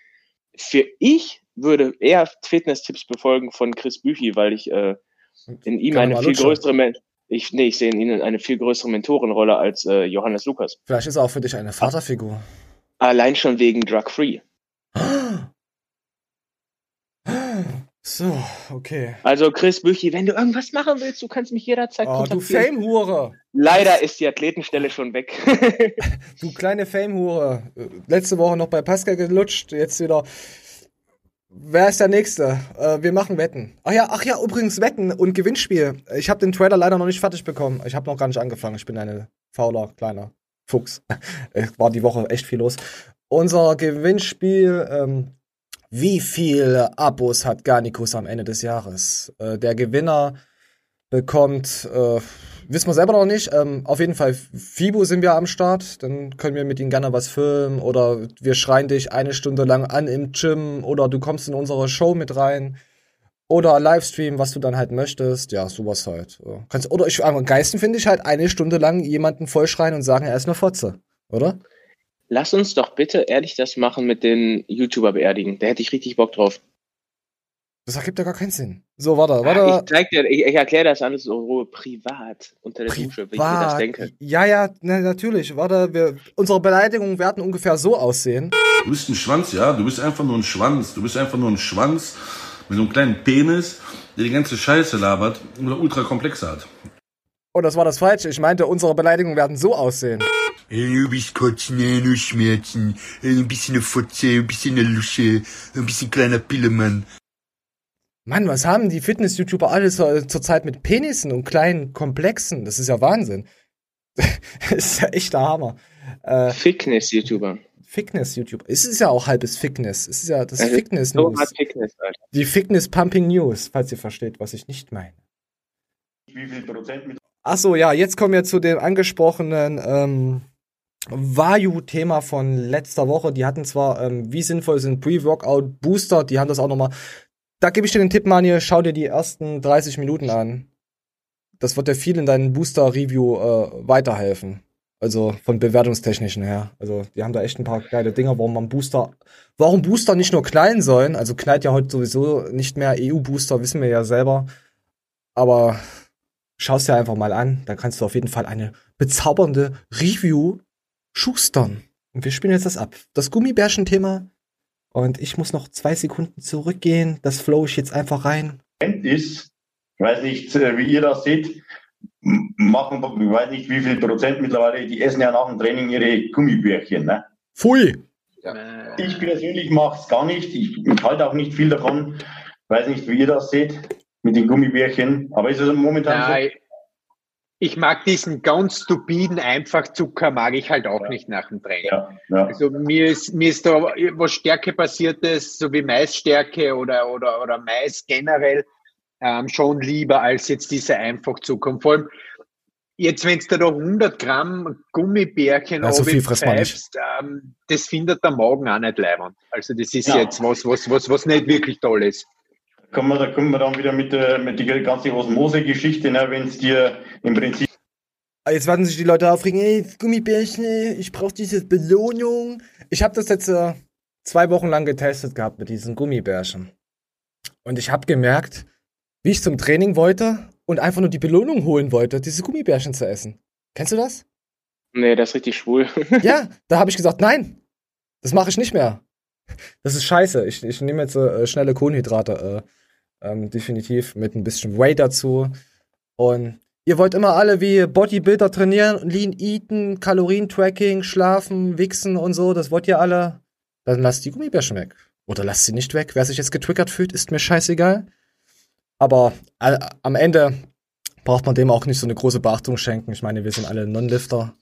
Für ich würde eher Fitness-Tipps befolgen von Chris Büchi, weil ich äh, in ihm eine viel größere Mensch ich, nee, ich sehe in ihnen eine viel größere Mentorenrolle als äh, Johannes Lukas. Vielleicht ist er auch für dich eine Vaterfigur. Allein schon wegen Drug Free. So, okay. Also Chris Büchi, wenn du irgendwas machen willst, du kannst mich jederzeit oh, kontaktieren. Du Fame-Hure. Leider ist die Athletenstelle schon weg. du kleine Fame-Hure. Letzte Woche noch bei Pascal gelutscht, jetzt wieder Wer ist der Nächste? Äh, wir machen Wetten. Ach ja, ach ja, übrigens Wetten und Gewinnspiel. Ich habe den Trailer leider noch nicht fertig bekommen. Ich habe noch gar nicht angefangen. Ich bin ein fauler, kleiner Fuchs. War die Woche echt viel los. Unser Gewinnspiel, ähm, wie viele Abos hat Garnicus am Ende des Jahres? Äh, der Gewinner bekommt äh, wissen wir selber noch nicht. Ähm, auf jeden Fall, Fibo sind wir am Start. Dann können wir mit ihnen gerne was filmen. Oder wir schreien dich eine Stunde lang an im Gym. Oder du kommst in unsere Show mit rein. Oder Livestream, was du dann halt möchtest. Ja, sowas halt. Kannst, oder ich, am Geisten finde ich halt eine Stunde lang jemanden vollschreien und sagen, er ist eine Fotze. Oder? Lass uns doch bitte ehrlich das machen mit den YouTuber beerdigen. Da hätte ich richtig Bock drauf. Das ergibt ja gar keinen Sinn. So, warte, warte. Ich, zeig dir, ich, ich erkläre das alles so privat unter der privat. Dusche, wie ich mir das denke. Ja, ja, na, natürlich. Warte, wir, unsere Beleidigungen werden ungefähr so aussehen. Du bist ein Schwanz, ja? Du bist einfach nur ein Schwanz. Du bist einfach nur ein Schwanz mit so einem kleinen Penis, der die ganze Scheiße labert und ultra komplex hat. Oh, das war das Falsche. Ich meinte, unsere Beleidigungen werden so aussehen. Du bist kotzen, nur Schmerzen, ein bisschen eine Fotze, ein bisschen eine Lusche, ein bisschen kleiner Pillemann. Mann, was haben die Fitness-YouTuber alles zurzeit mit Penissen und kleinen Komplexen? Das ist ja Wahnsinn. das ist ja echt der Hammer. Äh, Fitness-YouTuber. Fitness-YouTuber. Es ist ja auch halbes Fitness. Es ist ja das also Fitness-News. So Fitness, die Fitness-Pumping News, falls ihr versteht, was ich nicht meine. Wie viel Prozent mit. Achso, ja, jetzt kommen wir zu dem angesprochenen ähm, Vayu-Thema von letzter Woche. Die hatten zwar, ähm, wie sinnvoll sind Pre-Workout-Booster, die haben das auch nochmal. Da gebe ich dir den Tipp, Manje, schau dir die ersten 30 Minuten an. Das wird dir viel in deinem Booster-Review äh, weiterhelfen. Also von bewertungstechnischen her. Also die haben da echt ein paar geile Dinger, warum man Booster, warum Booster nicht nur klein sollen. Also knallt ja heute sowieso nicht mehr EU-Booster, wissen wir ja selber. Aber schaust dir einfach mal an, dann kannst du auf jeden Fall eine bezaubernde Review schustern. Und wir spielen jetzt das ab. Das Gummibärchen-Thema. Und ich muss noch zwei Sekunden zurückgehen. Das flow ich jetzt einfach rein. Ist, ich weiß nicht, äh, wie ihr das seht, machen, ich weiß nicht, wie viel Prozent mittlerweile, die essen ja nach dem Training ihre Gummibärchen. Ne? Pfui! Ja. Ich persönlich mache es gar nicht. Ich halte auch nicht viel davon. Ich weiß nicht, wie ihr das seht mit den Gummibärchen. Aber ist es momentan ja, so? Ich mag diesen ganz stupiden Einfachzucker, mag ich halt auch ja. nicht nach dem Training. Ja, ja. Also mir ist, mir ist da was Stärke basiertes, so wie Maisstärke oder, oder, oder Mais generell, ähm, schon lieber als jetzt diese Einfachzucker. Und vor allem, jetzt, wenn du da 100 Gramm Gummibärchen ja, so viel pfeifst, ähm, das findet der Magen auch nicht leibend. Also das ist jetzt was, was, was, was nicht wirklich toll ist kommen wir, da kommen wir dann wieder mit der, mit der ganzen Osmose-Geschichte, ne, wenn es dir im Prinzip. Ah, jetzt werden sich die Leute aufregen, ey, Gummibärchen, ey, ich brauche diese Belohnung. Ich habe das jetzt äh, zwei Wochen lang getestet gehabt mit diesen Gummibärchen. Und ich habe gemerkt, wie ich zum Training wollte und einfach nur die Belohnung holen wollte, diese Gummibärchen zu essen. Kennst du das? Nee, das ist richtig schwul. ja, da habe ich gesagt, nein, das mache ich nicht mehr. Das ist scheiße. Ich, ich nehme jetzt äh, schnelle Kohlenhydrate. Äh, ähm, definitiv mit ein bisschen Whey dazu. Und ihr wollt immer alle wie Bodybuilder trainieren, Lean Eaten, Kalorientracking, schlafen, wichsen und so. Das wollt ihr alle. Dann lasst die Gummibärchen weg. Oder lasst sie nicht weg. Wer sich jetzt getriggert fühlt, ist mir scheißegal. Aber äh, am Ende braucht man dem auch nicht so eine große Beachtung schenken. Ich meine, wir sind alle Non-Lifter.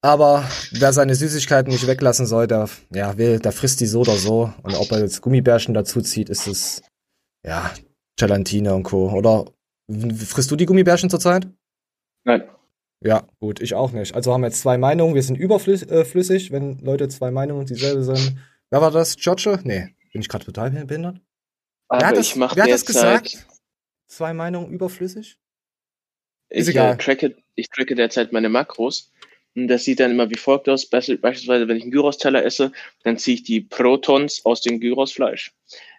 Aber wer seine Süßigkeiten nicht weglassen soll, der, ja, will, der frisst die so oder so. Und ob er jetzt Gummibärchen dazu zieht, ist es ja, Gelatine und Co. Oder frisst du die Gummibärchen zurzeit? Nein. Ja, gut, ich auch nicht. Also haben wir jetzt zwei Meinungen. Wir sind überflüssig, äh, wenn Leute zwei Meinungen dieselbe sind. Wer war das? George? Nee, bin ich gerade total behindert? Aber wer hat das, wer hat das gesagt? Zwei Meinungen überflüssig? Ist ich, egal. Äh, tracke, ich tracke derzeit meine Makros. Und das sieht dann immer wie folgt aus. Beispielsweise, wenn ich einen Gyros-Teller esse, dann ziehe ich die Protons aus dem Gyrosfleisch.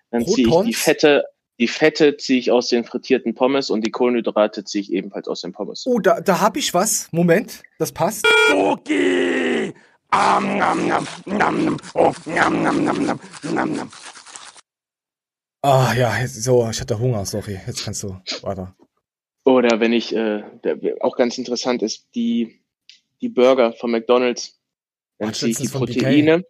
Dann ziehe ich die Fette die Fette ziehe ich aus den frittierten Pommes und die Kohlenhydrate ziehe ich ebenfalls aus den Pommes. Oh, da, da habe ich was. Moment, das passt. Okay. Ah, ja, so, ich hatte Hunger, sorry. Jetzt kannst du weiter. Oder wenn ich, äh, auch ganz interessant ist, die, die Burger von McDonalds. Dann ziehe ich die Proteine,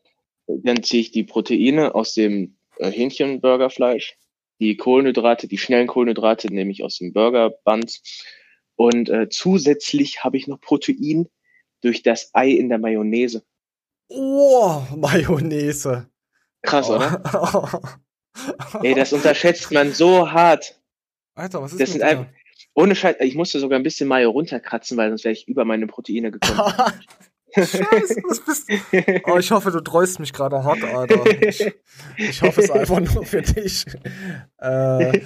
dann ziehe ich die Proteine aus dem äh, Hähnchenburgerfleisch die Kohlenhydrate, die schnellen Kohlenhydrate nehme ich aus dem Burgerband. Und äh, zusätzlich habe ich noch Protein durch das Ei in der Mayonnaise. Oh, Mayonnaise. Krass, oh. oder? Ey, das unterschätzt man so hart. Alter, was ist das? Sind einfach, ohne Scheiß, ich musste sogar ein bisschen Mayo runterkratzen, weil sonst wäre ich über meine Proteine gekommen. Scheiße, was bist du? Oh, ich hoffe, du treust mich gerade hart, Alter. Ich, ich, hoffe es einfach nur für dich. Äh,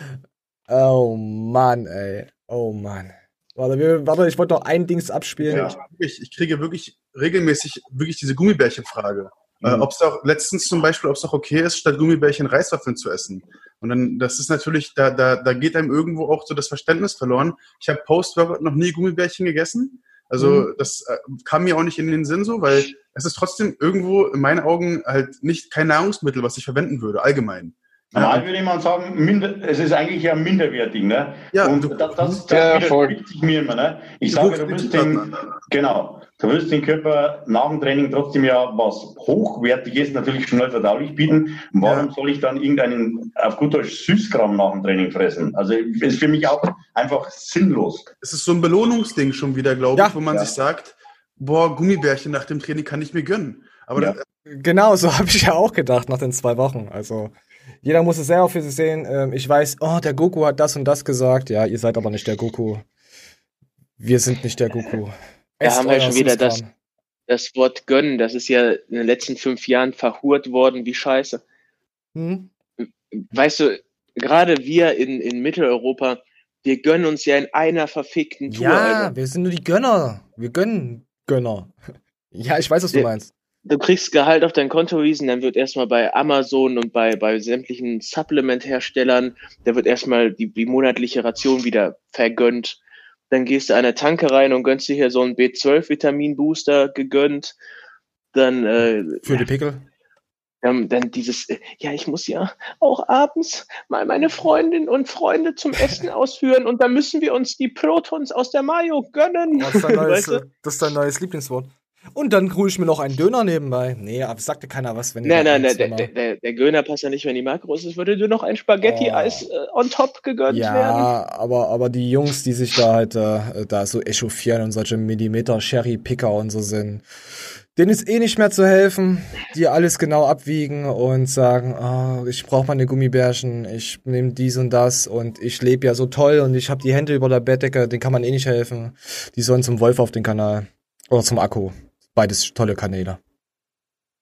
oh Mann, ey. Oh Mann. Warte, wir, warte ich wollte noch ein Dings abspielen. Ja, ich, ich kriege wirklich regelmäßig wirklich diese Gummibärchenfrage. Äh, mhm. Äh, ob es auch letztens zum Beispiel, ob es auch okay ist, statt Gummibärchen Reiswaffeln zu essen. Und dann, das ist natürlich, da, da, da geht einem irgendwo auch so das Verständnis verloren. Ich habe Post-Workout noch nie Gummibärchen gegessen. Also mhm. das äh, kam mir auch nicht in den Sinn so, weil es ist trotzdem irgendwo in meinen Augen halt nicht kein Nahrungsmittel, was ich verwenden würde, allgemein. Normal würde man sagen, minder, es ist eigentlich ja minderwertig, ne? Ja, und du, das, das, das ja, widerspricht sich mir immer, ne? Ich sage, du willst den, genau, du willst den Körper nach dem Training trotzdem ja was Hochwertiges, natürlich schnell verdaulich bieten. Warum ja. soll ich dann irgendeinen, auf gut Deutsch, Süßkram nach dem Training fressen? Also, ist für mich auch einfach sinnlos. Es ist so ein Belohnungsding schon wieder, glaube ich, wo man sich sagt, boah, Gummibärchen nach dem Training kann ich mir gönnen. Aber ja. genau, so habe ich ja auch gedacht nach den zwei Wochen. Also jeder muss es selber für sich sehen. Ähm, ich weiß, oh, der Goku hat das und das gesagt. Ja, ihr seid aber nicht der Goku. Wir sind nicht der Goku. Da haben wir schon wieder das, das Wort gönnen. Das ist ja in den letzten fünf Jahren verhurt worden wie Scheiße. Hm? Weißt du, gerade wir in, in Mitteleuropa, wir gönnen uns ja in einer verfickten Tour. Ja, Alter. wir sind nur die Gönner. Wir gönnen Gönner. Ja, ich weiß, was du meinst. Du kriegst Gehalt auf dein Konto wiesen, dann wird erstmal bei Amazon und bei, bei sämtlichen Supplement-Herstellern, da wird erstmal die, die monatliche Ration wieder vergönnt. Dann gehst du an eine Tanke rein und gönnst dir hier so einen B12-Vitamin-Booster gegönnt. Dann äh, für die Pickel. Ähm, dann dieses, äh, ja, ich muss ja auch abends mal meine Freundin und Freunde zum Essen ausführen und dann müssen wir uns die Protons aus der Mayo gönnen. Das ist dein neues, das ist dein neues Lieblingswort. Und dann hole ich mir noch einen Döner nebenbei. Nee, aber sagte keiner was, wenn Nein, nein, nein, der, der, der Döner passt ja nicht, wenn die Makros ist. Würde dir noch ein Spaghetti-Eis oh. äh, on top gegönnt ja, werden? Ja, aber, aber die Jungs, die sich da halt äh, da so echauffieren und solche Millimeter-Sherry-Picker und so sind, denen ist eh nicht mehr zu helfen, die alles genau abwiegen und sagen, oh, ich brauche meine Gummibärchen, ich nehme dies und das und ich lebe ja so toll und ich habe die Hände über der Bettdecke, den kann man eh nicht helfen. Die sollen zum Wolf auf den Kanal oder zum Akku. Beides tolle Kanäle.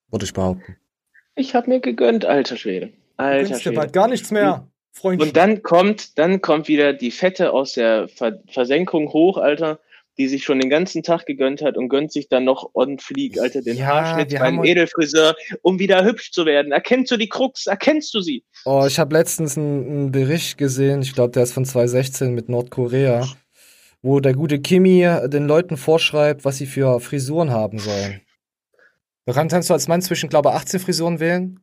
Würde ich behaupten. Ich habe mir gegönnt, alter Schwede. Alter du Schwede. bald gar nichts mehr. Freundchen. Und dann kommt, dann kommt wieder die Fette aus der Ver Versenkung hoch, Alter die sich schon den ganzen Tag gegönnt hat und gönnt sich dann noch on fleek, Alter, den ja, Haarschnitt beim Edelfriseur, um wieder hübsch zu werden. Erkennst du die Krux? Erkennst du sie? Oh, ich habe letztens einen, einen, Bericht gesehen, ich glaube, der ist von 2016 mit Nordkorea, wo der gute Kimi den Leuten vorschreibt, was sie für Frisuren haben sollen. Da kannst du als Mann zwischen, glaube ich, 18 Frisuren wählen.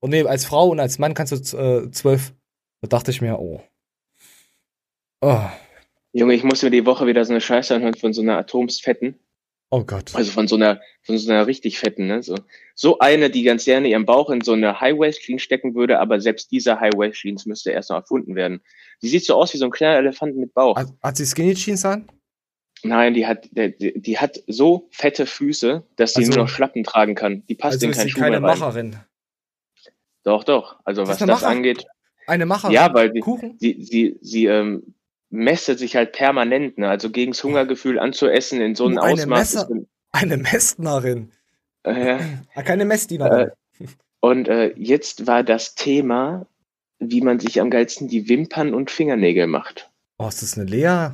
Und nee, als Frau und als Mann kannst du äh, 12. Da dachte ich mir, oh. Oh. Junge, ich musste mir die Woche wieder so eine Scheiße anhören von so einer Atomsfetten. Oh Gott. Also von so einer, von so einer richtig fetten, ne? So, so eine, die ganz gerne ihren Bauch in so eine High-Waist-Jeans stecken würde, aber selbst diese High-Waist-Jeans müsste erst noch erfunden werden. Die sieht so aus wie so ein kleiner Elefant mit Bauch. Hat, hat sie Skinny-Jeans an? Nein, die hat, die, die, hat so fette Füße, dass sie also, nur noch Schlappen tragen kann. Die passt also in keinen Schuh keine mehr rein. Macherin. Doch, doch. Also was das Macher? angeht. Eine Macherin? Ja, weil die, Kuchen? sie, sie, sie ähm, mästet sich halt permanent, ne? Also gegens Hungergefühl anzuessen in so einem eine Ausmaß. Messer, eine Messnerin. Äh, Keine Messdienerin. Äh, und äh, jetzt war das Thema, wie man sich am geilsten die Wimpern und Fingernägel macht. Oh, ist das eine Lea?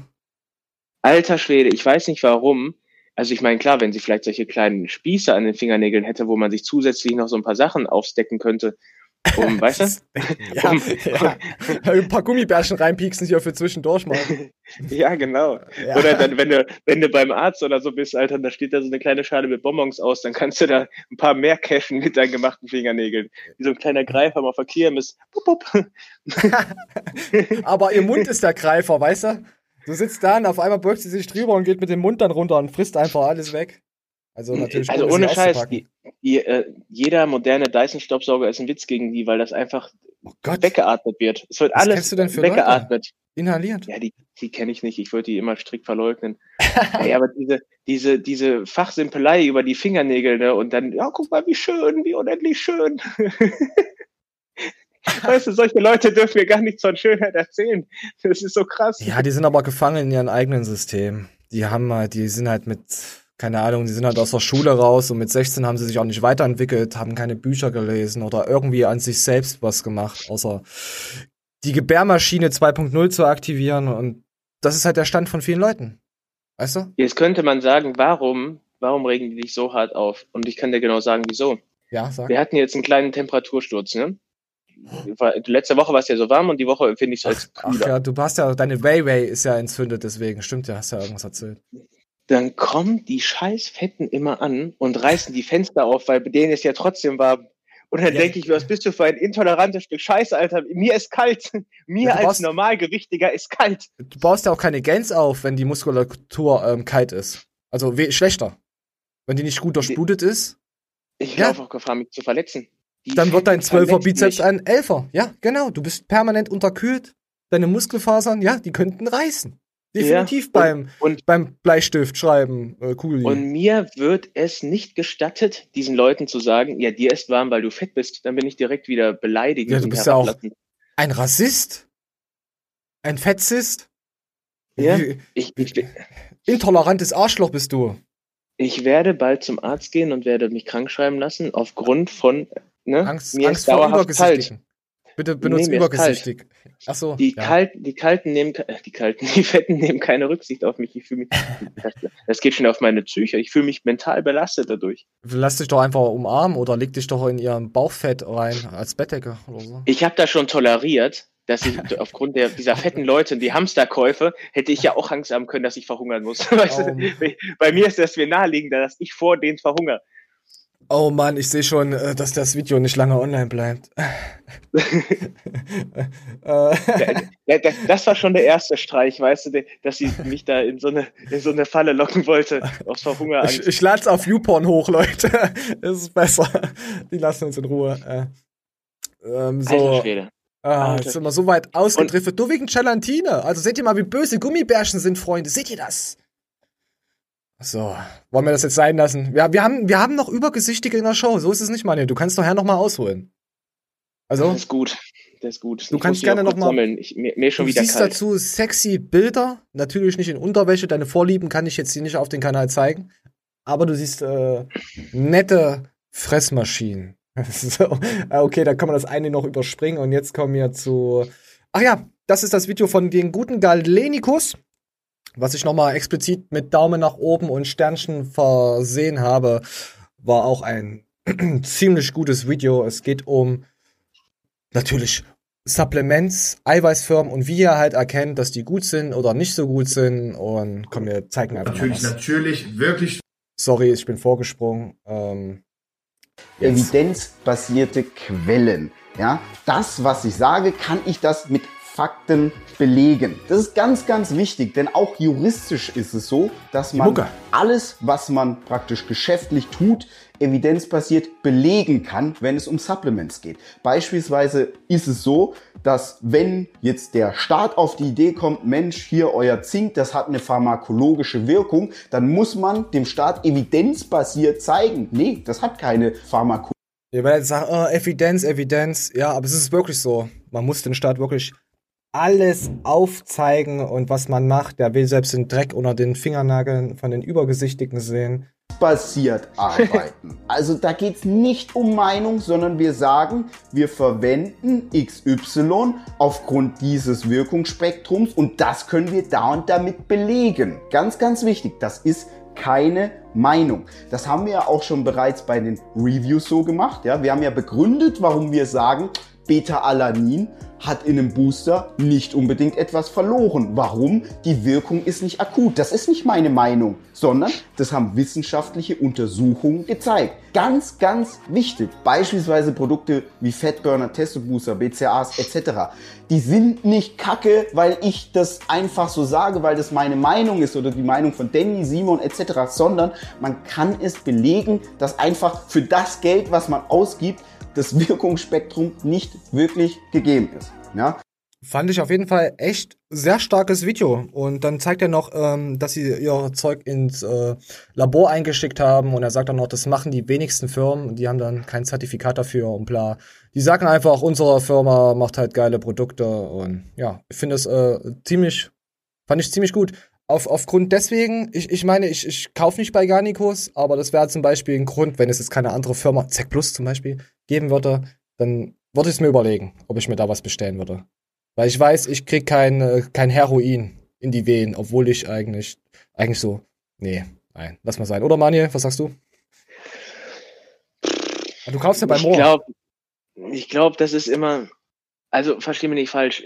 Alter Schwede, ich weiß nicht warum. Also ich meine, klar, wenn sie vielleicht solche kleinen Spieße an den Fingernägeln hätte, wo man sich zusätzlich noch so ein paar Sachen aufstecken könnte, um, weißt du? ja, um, ja. ein paar Gummibärchen reinpieksen hier für zwischendurch mal. ja, genau. Ja. Oder dann, wenn du, wenn du beim Arzt oder so bist, Alter, da steht da so eine kleine Schale mit Bonbons aus, dann kannst du da ein paar mehr cashen mit deinen gemachten Fingernägeln. Wie so ein kleiner Greifer mal verkehren ist. Aber ihr Mund ist der Greifer, weißt du? Du sitzt da und auf einmal beugt sie sich drüber und geht mit dem Mund dann runter und frisst einfach alles weg. Also natürlich. Also ohne Scheiß, die, die, äh, jeder moderne Dyson-Staubsauger ist ein Witz gegen die, weil das einfach oh weggeatmet wird. Es wird Was alles du denn für weggeatmet. Leute? Inhaliert. Ja, die, die kenne ich nicht. Ich würde die immer strikt verleugnen. Ey, aber diese, diese, diese Fachsimpelei über die Fingernägel, ne? Und dann, ja, guck mal, wie schön, wie unendlich schön. weißt du, solche Leute dürfen mir gar nichts von Schönheit erzählen. Das ist so krass. Ja, die sind aber gefangen in ihrem eigenen System. Die haben halt, die sind halt mit keine Ahnung, die sind halt aus der Schule raus und mit 16 haben sie sich auch nicht weiterentwickelt, haben keine Bücher gelesen oder irgendwie an sich selbst was gemacht, außer die Gebärmaschine 2.0 zu aktivieren und das ist halt der Stand von vielen Leuten. Weißt du? Jetzt könnte man sagen, warum, warum regen die dich so hart auf? Und ich kann dir genau sagen, wieso. Ja, sag. Wir hatten jetzt einen kleinen Temperatursturz, ne? Letzte Woche war es ja so warm und die Woche finde ich es als Ach ja, du hast ja, deine Way-Way ist ja entzündet, deswegen. Stimmt ja, hast ja irgendwas erzählt dann kommen die scheiß Fetten immer an und reißen die Fenster auf, weil bei denen ist ja trotzdem warm. Und dann ja. denke ich, was bist du für ein intolerantes Stück Scheiße, Alter? Mir ist kalt. Mir ja, als baust, Normalgewichtiger ist kalt. Du baust ja auch keine Gans auf, wenn die Muskulatur ähm, kalt ist. Also schlechter. Wenn die nicht gut durchblutet ist. Ich ja. laufe auch Gefahr, mich zu verletzen. Die dann wird dein Zwölfer Bizeps ein Elfer. Ja, genau. Du bist permanent unterkühlt. Deine Muskelfasern, ja, die könnten reißen. Definitiv ja, beim, und, beim Bleistift schreiben, äh, cool. Und mir wird es nicht gestattet, diesen Leuten zu sagen, ja, dir ist warm, weil du fett bist. Dann bin ich direkt wieder beleidigt. Ja, du bist ja auch ein Rassist. Ein Fetzist. Ja, ich, ich, Intolerantes Arschloch bist du. Ich werde bald zum Arzt gehen und werde mich krank schreiben lassen aufgrund von ne, Angst, mir Angst ist dauerhaft kalt. Bitte benutzt nee, übergesichtig. Ach so. Die, ja. kalten, die kalten nehmen, äh, die kalten, die Fetten nehmen keine Rücksicht auf mich. Ich fühle mich, das geht schon auf meine Psyche. Ich fühle mich mental belastet dadurch. Lass dich doch einfach umarmen oder leg dich doch in ihrem Bauchfett rein als Bettdecke oder so. Ich habe das schon toleriert, dass ich aufgrund der, dieser fetten Leute, die Hamsterkäufe, hätte ich ja auch Angst haben können, dass ich verhungern muss. Weißt du, bei mir ist das mir naheliegender, dass ich vor denen verhungere. Oh Mann, ich sehe schon, äh, dass das Video nicht lange online bleibt. das war schon der erste Streich, weißt du, dass sie mich da in so eine, in so eine Falle locken wollte, aus Verhungerangst. Ich, ich lade es auf YouPorn hoch, Leute. Es ist besser. Die lassen uns in Ruhe. Äh, ähm, so. Ah, jetzt sind wir so weit ausgedriftet. Nur wegen Gelantine. Also seht ihr mal, wie böse Gummibärchen sind, Freunde. Seht ihr das? So, wollen wir das jetzt sein lassen? Ja, wir haben, wir haben noch Übergesichtige in der Show. So ist es nicht, Manuel. Du kannst doch her noch mal ausholen. Also, das ist gut. Das ist gut. Du ich kannst gerne noch mal. Ich, mir, mir schon du wieder siehst kalt. dazu sexy Bilder. Natürlich nicht in Unterwäsche. Deine Vorlieben kann ich jetzt hier nicht auf den Kanal zeigen. Aber du siehst äh, nette Fressmaschinen. so, okay, da kann man das eine noch überspringen. Und jetzt kommen wir zu. Ach ja, das ist das Video von den guten Galenikus was ich nochmal explizit mit Daumen nach oben und Sternchen versehen habe, war auch ein ziemlich gutes Video. Es geht um natürlich Supplements, Eiweißfirmen und wie ihr halt erkennt, dass die gut sind oder nicht so gut sind. Und komm, wir zeigen einfach Natürlich, mal was. natürlich, wirklich. Sorry, ich bin vorgesprungen. Ähm, Evidenzbasierte Quellen. Ja, das, was ich sage, kann ich das mit Fakten belegen. Das ist ganz, ganz wichtig, denn auch juristisch ist es so, dass man alles, was man praktisch geschäftlich tut, evidenzbasiert belegen kann, wenn es um Supplements geht. Beispielsweise ist es so, dass wenn jetzt der Staat auf die Idee kommt, Mensch, hier euer Zink, das hat eine pharmakologische Wirkung, dann muss man dem Staat evidenzbasiert zeigen, nee, das hat keine Pharmakologische Ihr werdet sagen, oh, Evidenz, Evidenz. Ja, aber es ist wirklich so. Man muss den Staat wirklich alles aufzeigen und was man macht. Der will selbst den Dreck unter den Fingernageln von den Übergesichtigen sehen. Basiert arbeiten. also da geht es nicht um Meinung, sondern wir sagen, wir verwenden XY aufgrund dieses Wirkungsspektrums und das können wir da und damit belegen. Ganz, ganz wichtig, das ist keine Meinung. Das haben wir ja auch schon bereits bei den Reviews so gemacht. Ja? Wir haben ja begründet, warum wir sagen, Beta-Alanin hat in einem Booster nicht unbedingt etwas verloren. Warum? Die Wirkung ist nicht akut. Das ist nicht meine Meinung, sondern das haben wissenschaftliche Untersuchungen gezeigt. Ganz, ganz wichtig. Beispielsweise Produkte wie Fatburner, Testo Booster, BCAAs etc. Die sind nicht kacke, weil ich das einfach so sage, weil das meine Meinung ist oder die Meinung von Danny, Simon etc., sondern man kann es belegen, dass einfach für das Geld, was man ausgibt, das Wirkungsspektrum nicht wirklich gegeben ist. Ja? Fand ich auf jeden Fall echt sehr starkes Video. Und dann zeigt er noch, ähm, dass sie ihr Zeug ins äh, Labor eingeschickt haben. Und er sagt dann noch, das machen die wenigsten Firmen. Die haben dann kein Zertifikat dafür und bla. Die sagen einfach, unsere Firma macht halt geile Produkte. Und ja, ich finde es äh, ziemlich, fand ich ziemlich gut. Auf, aufgrund deswegen, ich, ich meine, ich, ich kaufe nicht bei Garnicus, aber das wäre zum Beispiel ein Grund, wenn es jetzt keine andere Firma, Zack Plus zum Beispiel, geben würde, dann würde ich es mir überlegen, ob ich mir da was bestellen würde. Weil ich weiß, ich krieg kein, äh, kein Heroin in die Wehen, obwohl ich eigentlich, eigentlich so, nee, nein, lass mal sein. Oder Manuel, was sagst du? Du kaufst ja beim Moor. Ich glaube, ich glaub, das ist immer, also verstehe mich nicht falsch.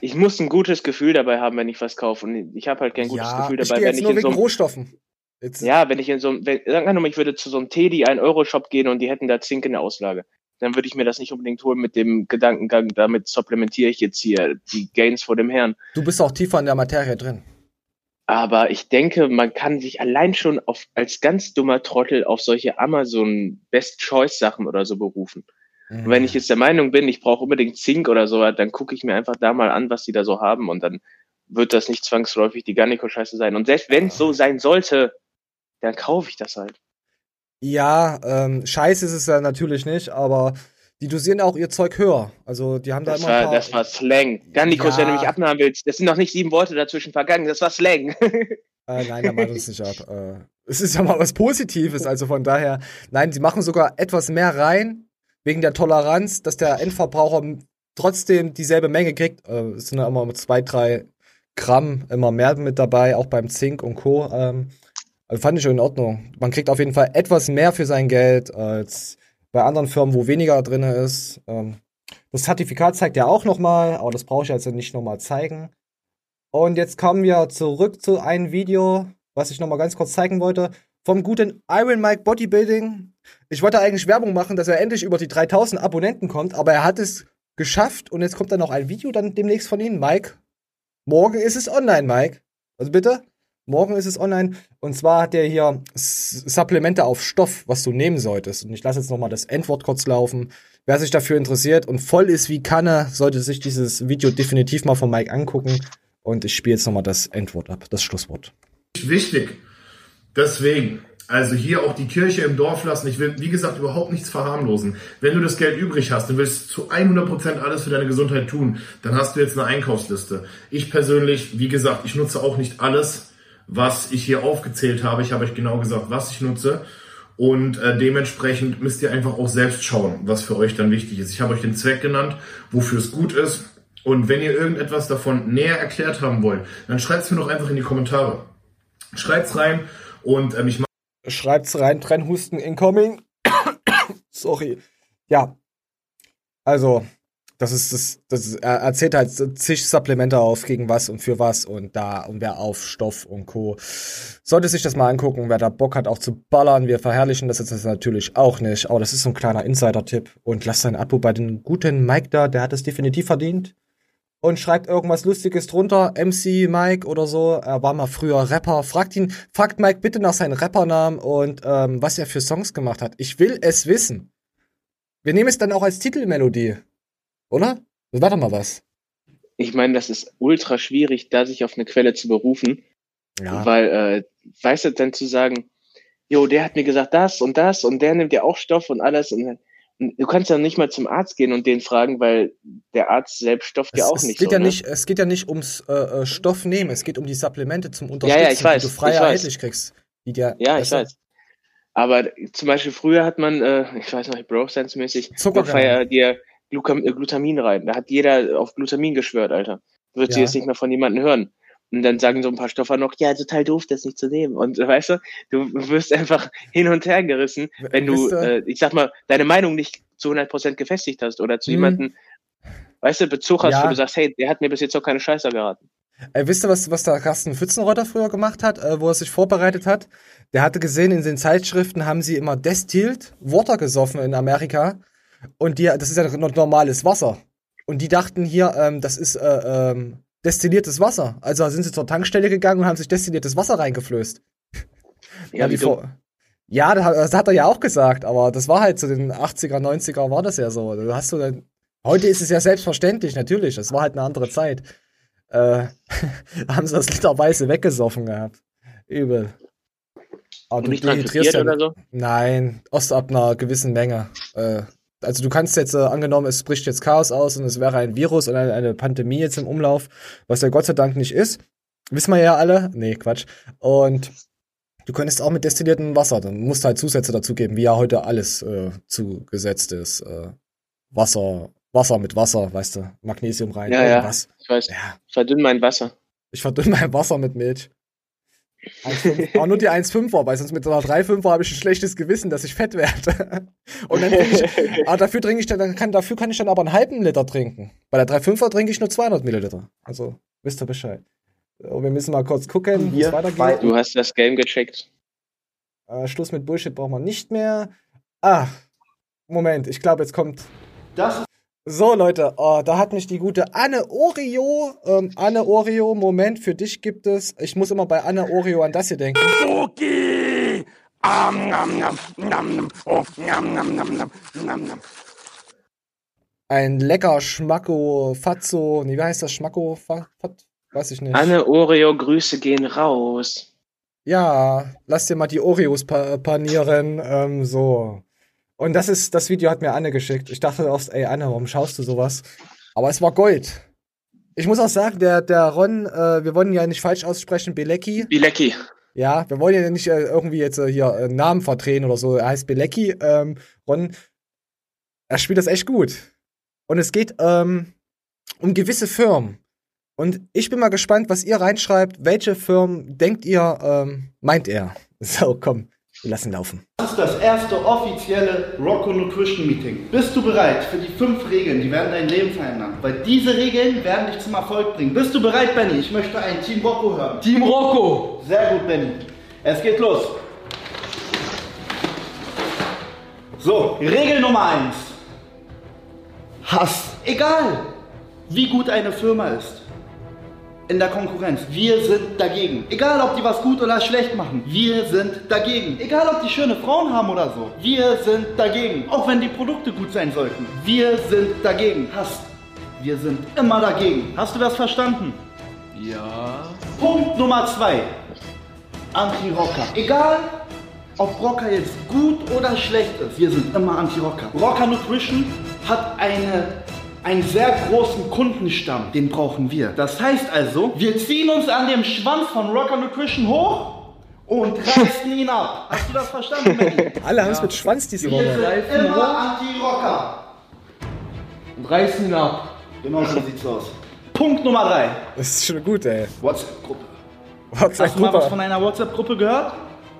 Ich muss ein gutes Gefühl dabei haben, wenn ich was kaufe. Und ich habe halt kein gutes ja, Gefühl dabei, ich wenn ich nur in wegen so Rohstoffen. Jetzt. Ja, wenn ich in so einem, sagen wir mal, ich würde zu so einem Teddy, ein Euro Shop gehen und die hätten da Zink in der Auslage, dann würde ich mir das nicht unbedingt holen mit dem Gedankengang, damit supplementiere ich jetzt hier die Gains vor dem Herrn. Du bist auch tiefer in der Materie drin. Aber ich denke, man kann sich allein schon auf, als ganz dummer Trottel auf solche Amazon Best Choice Sachen oder so berufen. Mhm. Und wenn ich jetzt der Meinung bin, ich brauche unbedingt Zink oder so, dann gucke ich mir einfach da mal an, was die da so haben und dann wird das nicht zwangsläufig die Garnico-Scheiße sein. Und selbst wenn es so sein sollte, dann kaufe ich das halt. Ja, ähm, scheiße ist es ja natürlich nicht, aber die dosieren auch ihr Zeug höher. Also die haben da das immer. War, paar... Das war Slang. Gannikos, ja. wenn du mich abnahmen willst, das sind noch nicht sieben Worte dazwischen vergangen, das war Slang. Äh, nein, da macht uns nicht ab. Äh, es ist ja mal was Positives, also von daher. Nein, sie machen sogar etwas mehr rein, wegen der Toleranz, dass der Endverbraucher trotzdem dieselbe Menge kriegt. Äh, es sind ja immer zwei, drei Gramm immer mehr mit dabei, auch beim Zink und Co. Ähm, also fand ich schon in Ordnung. Man kriegt auf jeden Fall etwas mehr für sein Geld als bei anderen Firmen, wo weniger drin ist. Ähm, das Zertifikat zeigt ja auch nochmal, aber das brauche ich also nicht nochmal zeigen. Und jetzt kommen wir zurück zu einem Video, was ich nochmal ganz kurz zeigen wollte. Vom guten Iron Mike Bodybuilding. Ich wollte eigentlich Werbung machen, dass er endlich über die 3000 Abonnenten kommt, aber er hat es geschafft und jetzt kommt dann noch ein Video dann demnächst von Ihnen, Mike. Morgen ist es online, Mike. Also bitte. Morgen ist es online. Und zwar hat er hier Supplemente auf Stoff, was du nehmen solltest. Und ich lasse jetzt nochmal das Endwort kurz laufen. Wer sich dafür interessiert und voll ist wie Kanne, sollte sich dieses Video definitiv mal von Mike angucken. Und ich spiele jetzt nochmal das Endwort ab, das Schlusswort. Wichtig. Deswegen, also hier auch die Kirche im Dorf lassen. Ich will, wie gesagt, überhaupt nichts verharmlosen. Wenn du das Geld übrig hast und willst zu 100% alles für deine Gesundheit tun, dann hast du jetzt eine Einkaufsliste. Ich persönlich, wie gesagt, ich nutze auch nicht alles, was ich hier aufgezählt habe. Ich habe euch genau gesagt, was ich nutze. Und äh, dementsprechend müsst ihr einfach auch selbst schauen, was für euch dann wichtig ist. Ich habe euch den Zweck genannt, wofür es gut ist. Und wenn ihr irgendetwas davon näher erklärt haben wollt, dann schreibt es mir doch einfach in die Kommentare. Schreibt's rein und ähm, ich Schreibt's rein, Trennhusten incoming. Sorry. Ja. Also, das ist das, das er erzählt halt zig Supplemente auf gegen was und für was und da und wer auf Stoff und Co. Sollte sich das mal angucken, wer da Bock hat auch zu ballern. Wir verherrlichen das jetzt natürlich auch nicht, aber das ist so ein kleiner Insider-Tipp und lasst ein Abo bei den guten Mike da, der hat es definitiv verdient und schreibt irgendwas Lustiges drunter, MC Mike oder so. Er war mal früher Rapper. Fragt ihn, fragt Mike bitte nach seinem Rappernamen und ähm, was er für Songs gemacht hat. Ich will es wissen. Wir nehmen es dann auch als Titelmelodie, oder? Warte mal was. Ich meine, das ist ultra schwierig, da sich auf eine Quelle zu berufen. Ja. Weil, äh, weißt du, dann zu sagen, jo, der hat mir gesagt das und das und der nimmt ja auch Stoff und alles und du kannst ja nicht mal zum Arzt gehen und den fragen, weil der Arzt selbst stofft es, ja auch es nicht geht so, ja ne? nicht. Es geht ja nicht ums äh, äh, Stoff nehmen, es geht um die Supplemente zum Unterstützen, ja, ja, ich weiß, die du frei erhältlich kriegst. Die dir, ja, ich weiß. Aber zum Beispiel früher hat man, äh, ich weiß noch, Bro Sense mäßig, Zucker dir Äh, Glutamin rein. Da hat jeder auf Glutamin geschwört, Alter. Würdest ja. jetzt nicht mehr von jemandem hören. Und dann sagen so ein paar Stoffer noch, ja, total doof, das nicht zu nehmen. Und weißt du, du wirst einfach hin und her gerissen, wenn du, äh, ich sag mal, deine Meinung nicht zu 100% gefestigt hast oder zu hm. jemandem, weißt du, Bezug hast, ja. wo du sagst, hey, der hat mir bis jetzt auch keine Scheiße geraten. Äh, wisst ihr, was, was der Carsten Pfützenrotter früher gemacht hat, äh, wo er sich vorbereitet hat? Der hatte gesehen, in den Zeitschriften haben sie immer Destilled Water gesoffen in Amerika. Und die, das ist ja normales Wasser. Und die dachten hier, ähm, das ist äh, ähm, destilliertes Wasser. Also sind sie zur Tankstelle gegangen und haben sich destilliertes Wasser reingeflößt. Ja, wie vor ja, das hat er ja auch gesagt, aber das war halt zu den 80er, 90er war das ja so. Du hast du dann, heute ist es ja selbstverständlich, natürlich. Das war halt eine andere Zeit. Äh, haben sie das literweise weggesoffen gehabt. Übel. Aber du dehydrierst ja, oder so? Nein, erst ab einer gewissen Menge. Äh, also du kannst jetzt, äh, angenommen, es bricht jetzt Chaos aus und es wäre ein Virus oder eine, eine Pandemie jetzt im Umlauf, was ja Gott sei Dank nicht ist. Wissen wir ja alle. Nee, Quatsch. Und du könntest auch mit destilliertem Wasser, dann musst du halt Zusätze dazugeben, wie ja heute alles äh, zugesetzt ist. Äh, Wasser, Wasser mit Wasser, weißt du, Magnesium rein, ja. Ja, ich weiß. Ja. Verdünn mein Wasser. Ich verdünn mein Wasser mit Milch. Aber nur die 1,5er, weil sonst mit so einer 3,5er habe ich ein schlechtes Gewissen, dass ich fett werde. Und dann ich, aber dafür trinke ich dann, kann, dafür kann ich dann aber einen halben Liter trinken. Bei der 3,5er trinke ich nur 200 Milliliter. Also, wisst ihr Bescheid. So, wir müssen mal kurz gucken, wie es weitergeht. Du hast das Game gecheckt. Äh, Schluss mit Bullshit braucht man nicht mehr. Ah, Moment, ich glaube, jetzt kommt. Das so, Leute, oh, da hat mich die gute Anne Oreo, ähm, Anne Oreo, Moment, für dich gibt es, ich muss immer bei Anne Oreo an das hier denken. Okay. Ein lecker Schmacko, Fatzo, nee, wie heißt das, Schmacko, Fat, weiß ich nicht. Anne Oreo, Grüße gehen raus. Ja, lass dir mal die Oreos pa panieren, ähm, so. Und das ist, das Video hat mir Anne geschickt. Ich dachte oft, ey Anne, warum schaust du sowas? Aber es war Gold. Ich muss auch sagen, der, der Ron, äh, wir wollen ja nicht falsch aussprechen, Bilecki. Bilecki. Ja, wir wollen ja nicht äh, irgendwie jetzt äh, hier äh, Namen verdrehen oder so. Er heißt Bilecki. Ähm, Ron, er spielt das echt gut. Und es geht ähm, um gewisse Firmen. Und ich bin mal gespannt, was ihr reinschreibt. Welche Firmen denkt ihr, ähm, meint er? So, komm, wir lassen laufen. Das ist das erste offizielle Rocco Nutrition Meeting. Bist du bereit für die fünf Regeln, die werden dein Leben verändern? Weil diese Regeln werden dich zum Erfolg bringen. Bist du bereit, Benny? Ich möchte ein Team Rocco hören. Team Rocco! Sehr gut, Benny. Es geht los. So, Regel Nummer eins. Hass. Egal, wie gut eine Firma ist in der Konkurrenz. Wir sind dagegen. Egal, ob die was gut oder schlecht machen. Wir sind dagegen. Egal, ob die schöne Frauen haben oder so. Wir sind dagegen. Auch wenn die Produkte gut sein sollten. Wir sind dagegen. Hass. Wir sind immer dagegen. Hast du das verstanden? Ja. Punkt Nummer zwei. Anti-Rocker. Egal, ob Rocker jetzt gut oder schlecht ist. Wir sind immer Anti-Rocker. Rocker Nutrition hat eine einen sehr großen Kundenstamm, den brauchen wir. Das heißt also, wir ziehen uns an dem Schwanz von Rocker Nutrition hoch und reißen ihn ab. Hast du das verstanden, Manny? Alle haben es mit Schwanz diese Wir Woche. sind immer Anti-Rocker. Und reißen ihn ab. Genau so sieht's aus. Punkt Nummer drei. Das ist schon gut, ey. WhatsApp-Gruppe. Hast du mal was WhatsApp-Gruppe. von einer WhatsApp-Gruppe gehört?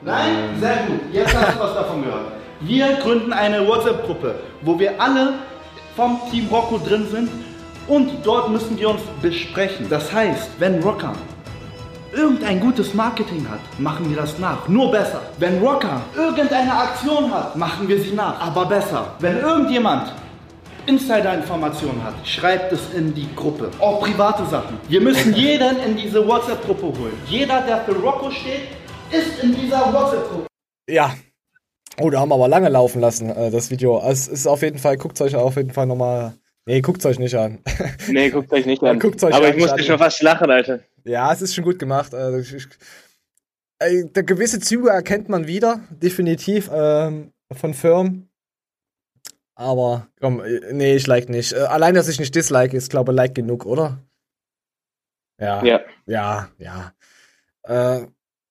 Nein? Sehr gut. Jetzt hast du was davon gehört. Wir gründen eine WhatsApp-Gruppe, wo wir alle vom Team Rocco drin sind und dort müssen wir uns besprechen. Das heißt, wenn Rocker irgendein gutes Marketing hat, machen wir das nach. Nur besser. Wenn Rocker irgendeine Aktion hat, machen wir sie nach. Aber besser. Wenn irgendjemand Insider-Informationen hat, schreibt es in die Gruppe. Auch private Sachen. Wir müssen jeden in diese WhatsApp-Gruppe holen. Jeder, der für Rocco steht, ist in dieser WhatsApp-Gruppe. Ja. Oh, da haben wir aber lange laufen lassen, äh, das Video. Es ist auf jeden Fall, guckt euch auf jeden Fall nochmal. Nee, guckt euch nicht an. Nee, guckt euch nicht an. Guckt's euch Aber an, ich musste schon fast lachen, Alter. Ja, es ist schon gut gemacht. Also, ich, ich, äh, gewisse Züge erkennt man wieder, definitiv, ähm, von Firmen. Aber, komm, äh, nee, ich like nicht. Äh, allein, dass ich nicht dislike, ist, glaube ich, like genug, oder? Ja. Ja. Ja, ja. Äh,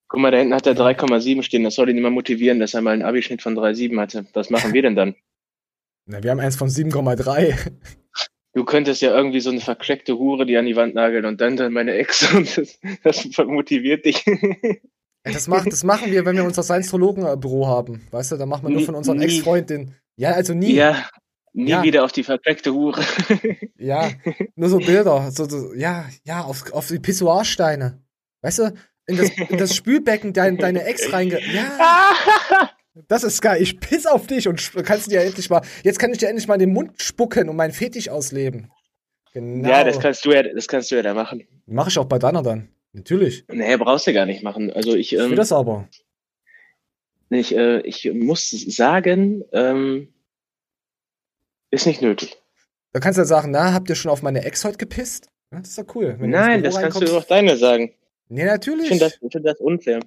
Guck mal, da hinten hat er 3,7 stehen. Das soll ihn immer motivieren, dass er mal einen Abischnitt von 3,7 hatte. Was machen wir denn dann? na, wir haben eins von 7,3. Du könntest ja irgendwie so eine vercrackte Hure, die an die Wand nageln und dann dann meine Ex und das, das motiviert dich. Das, macht, das machen wir, wenn wir unser Science-Trologen-Büro haben. Weißt du, da machen wir nur von unseren nie. Ex-Freundin. Ja, also nie. Ja, nie Ja. wieder auf die vercrackte Hure. Ja, nur so Bilder. So, so, ja, ja, auf, auf die Pissoirsteine. Weißt du, in das, in das Spülbecken dein, deine Ex reinge. Ja. Das ist geil. Ich piss auf dich und kannst dir endlich mal. Jetzt kann ich dir endlich mal den Mund spucken und meinen Fetisch ausleben. Genau. Ja, das kannst du ja, das kannst du ja da machen. Mache ich auch bei Dana dann. Natürlich. Nee, brauchst du gar nicht machen. Also ich, Ich will ähm, das aber. ich, äh, ich muss sagen, ähm, ist nicht nötig. Da kannst du ja sagen, na, habt ihr schon auf meine Ex heute gepisst? Das ist doch cool. Nein, Büro das kannst du doch deine sagen. Nee, Ich natürlich. finde das, ich find das unfair.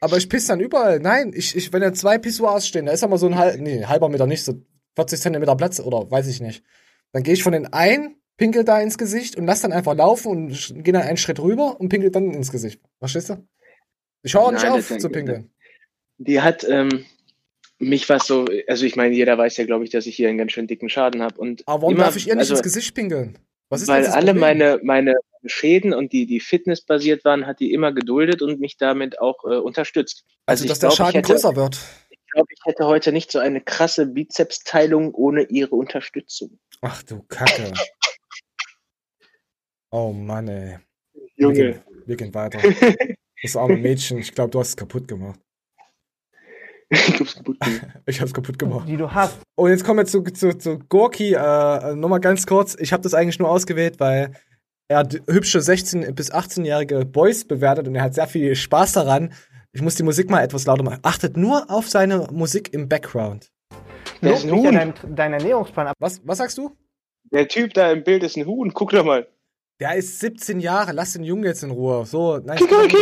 Aber ich piss dann überall. Nein, ich, ich, wenn da zwei Pissoirs stehen, da ist aber so ein halb, nee, halber Meter nicht, so 40 Zentimeter Platz oder weiß ich nicht. Dann gehe ich von den einen, pinkel da ins Gesicht und lass dann einfach laufen und gehe dann einen Schritt rüber und pinkel dann ins Gesicht. Verstehst du? Ich höre nicht auf zu pinkeln. Die hat ähm, mich was so, also ich meine, jeder weiß ja, glaube ich, dass ich hier einen ganz schön dicken Schaden habe. Und Aber warum immer, darf ich ihr nicht also, ins Gesicht pinkeln? Weil alle meine, meine Schäden und die, die fitnessbasiert waren, hat die immer geduldet und mich damit auch äh, unterstützt. Also, ich dass der glaub, Schaden hätte- größer wird. Ich glaube, ich hätte heute nicht so eine krasse Bizepsteilung ohne ihre Unterstützung. Ach du Kacke. Oh Mann, ey. Wir Junge. gehen, wir gehen weiter. Das arme Mädchen, ich glaube, du hast es kaputt gemacht. Ich hab's kaputt gemacht. Ich hab's kaputt gemacht. Die du hast. Und jetzt kommen wir zu, zu, zu Gorki. Äh, Nochmal ganz kurz. Ich habe das eigentlich nur ausgewählt, weil er hat hübsche 16- bis 18-jährige Boys bewertet und er hat sehr viel Spaß daran. Ich muss die Musik mal etwas lauter machen. Achtet nur auf seine Musik im Background. Der ist ein Huhn. an deinem, deinen Ernährungsplan ab. Was, was sagst du? Der Typ da im Bild ist ein Huhn, guck doch mal. Der ist 17 Jahre. Lass den Jungen jetzt in Ruhe. So, nein, Kikaki!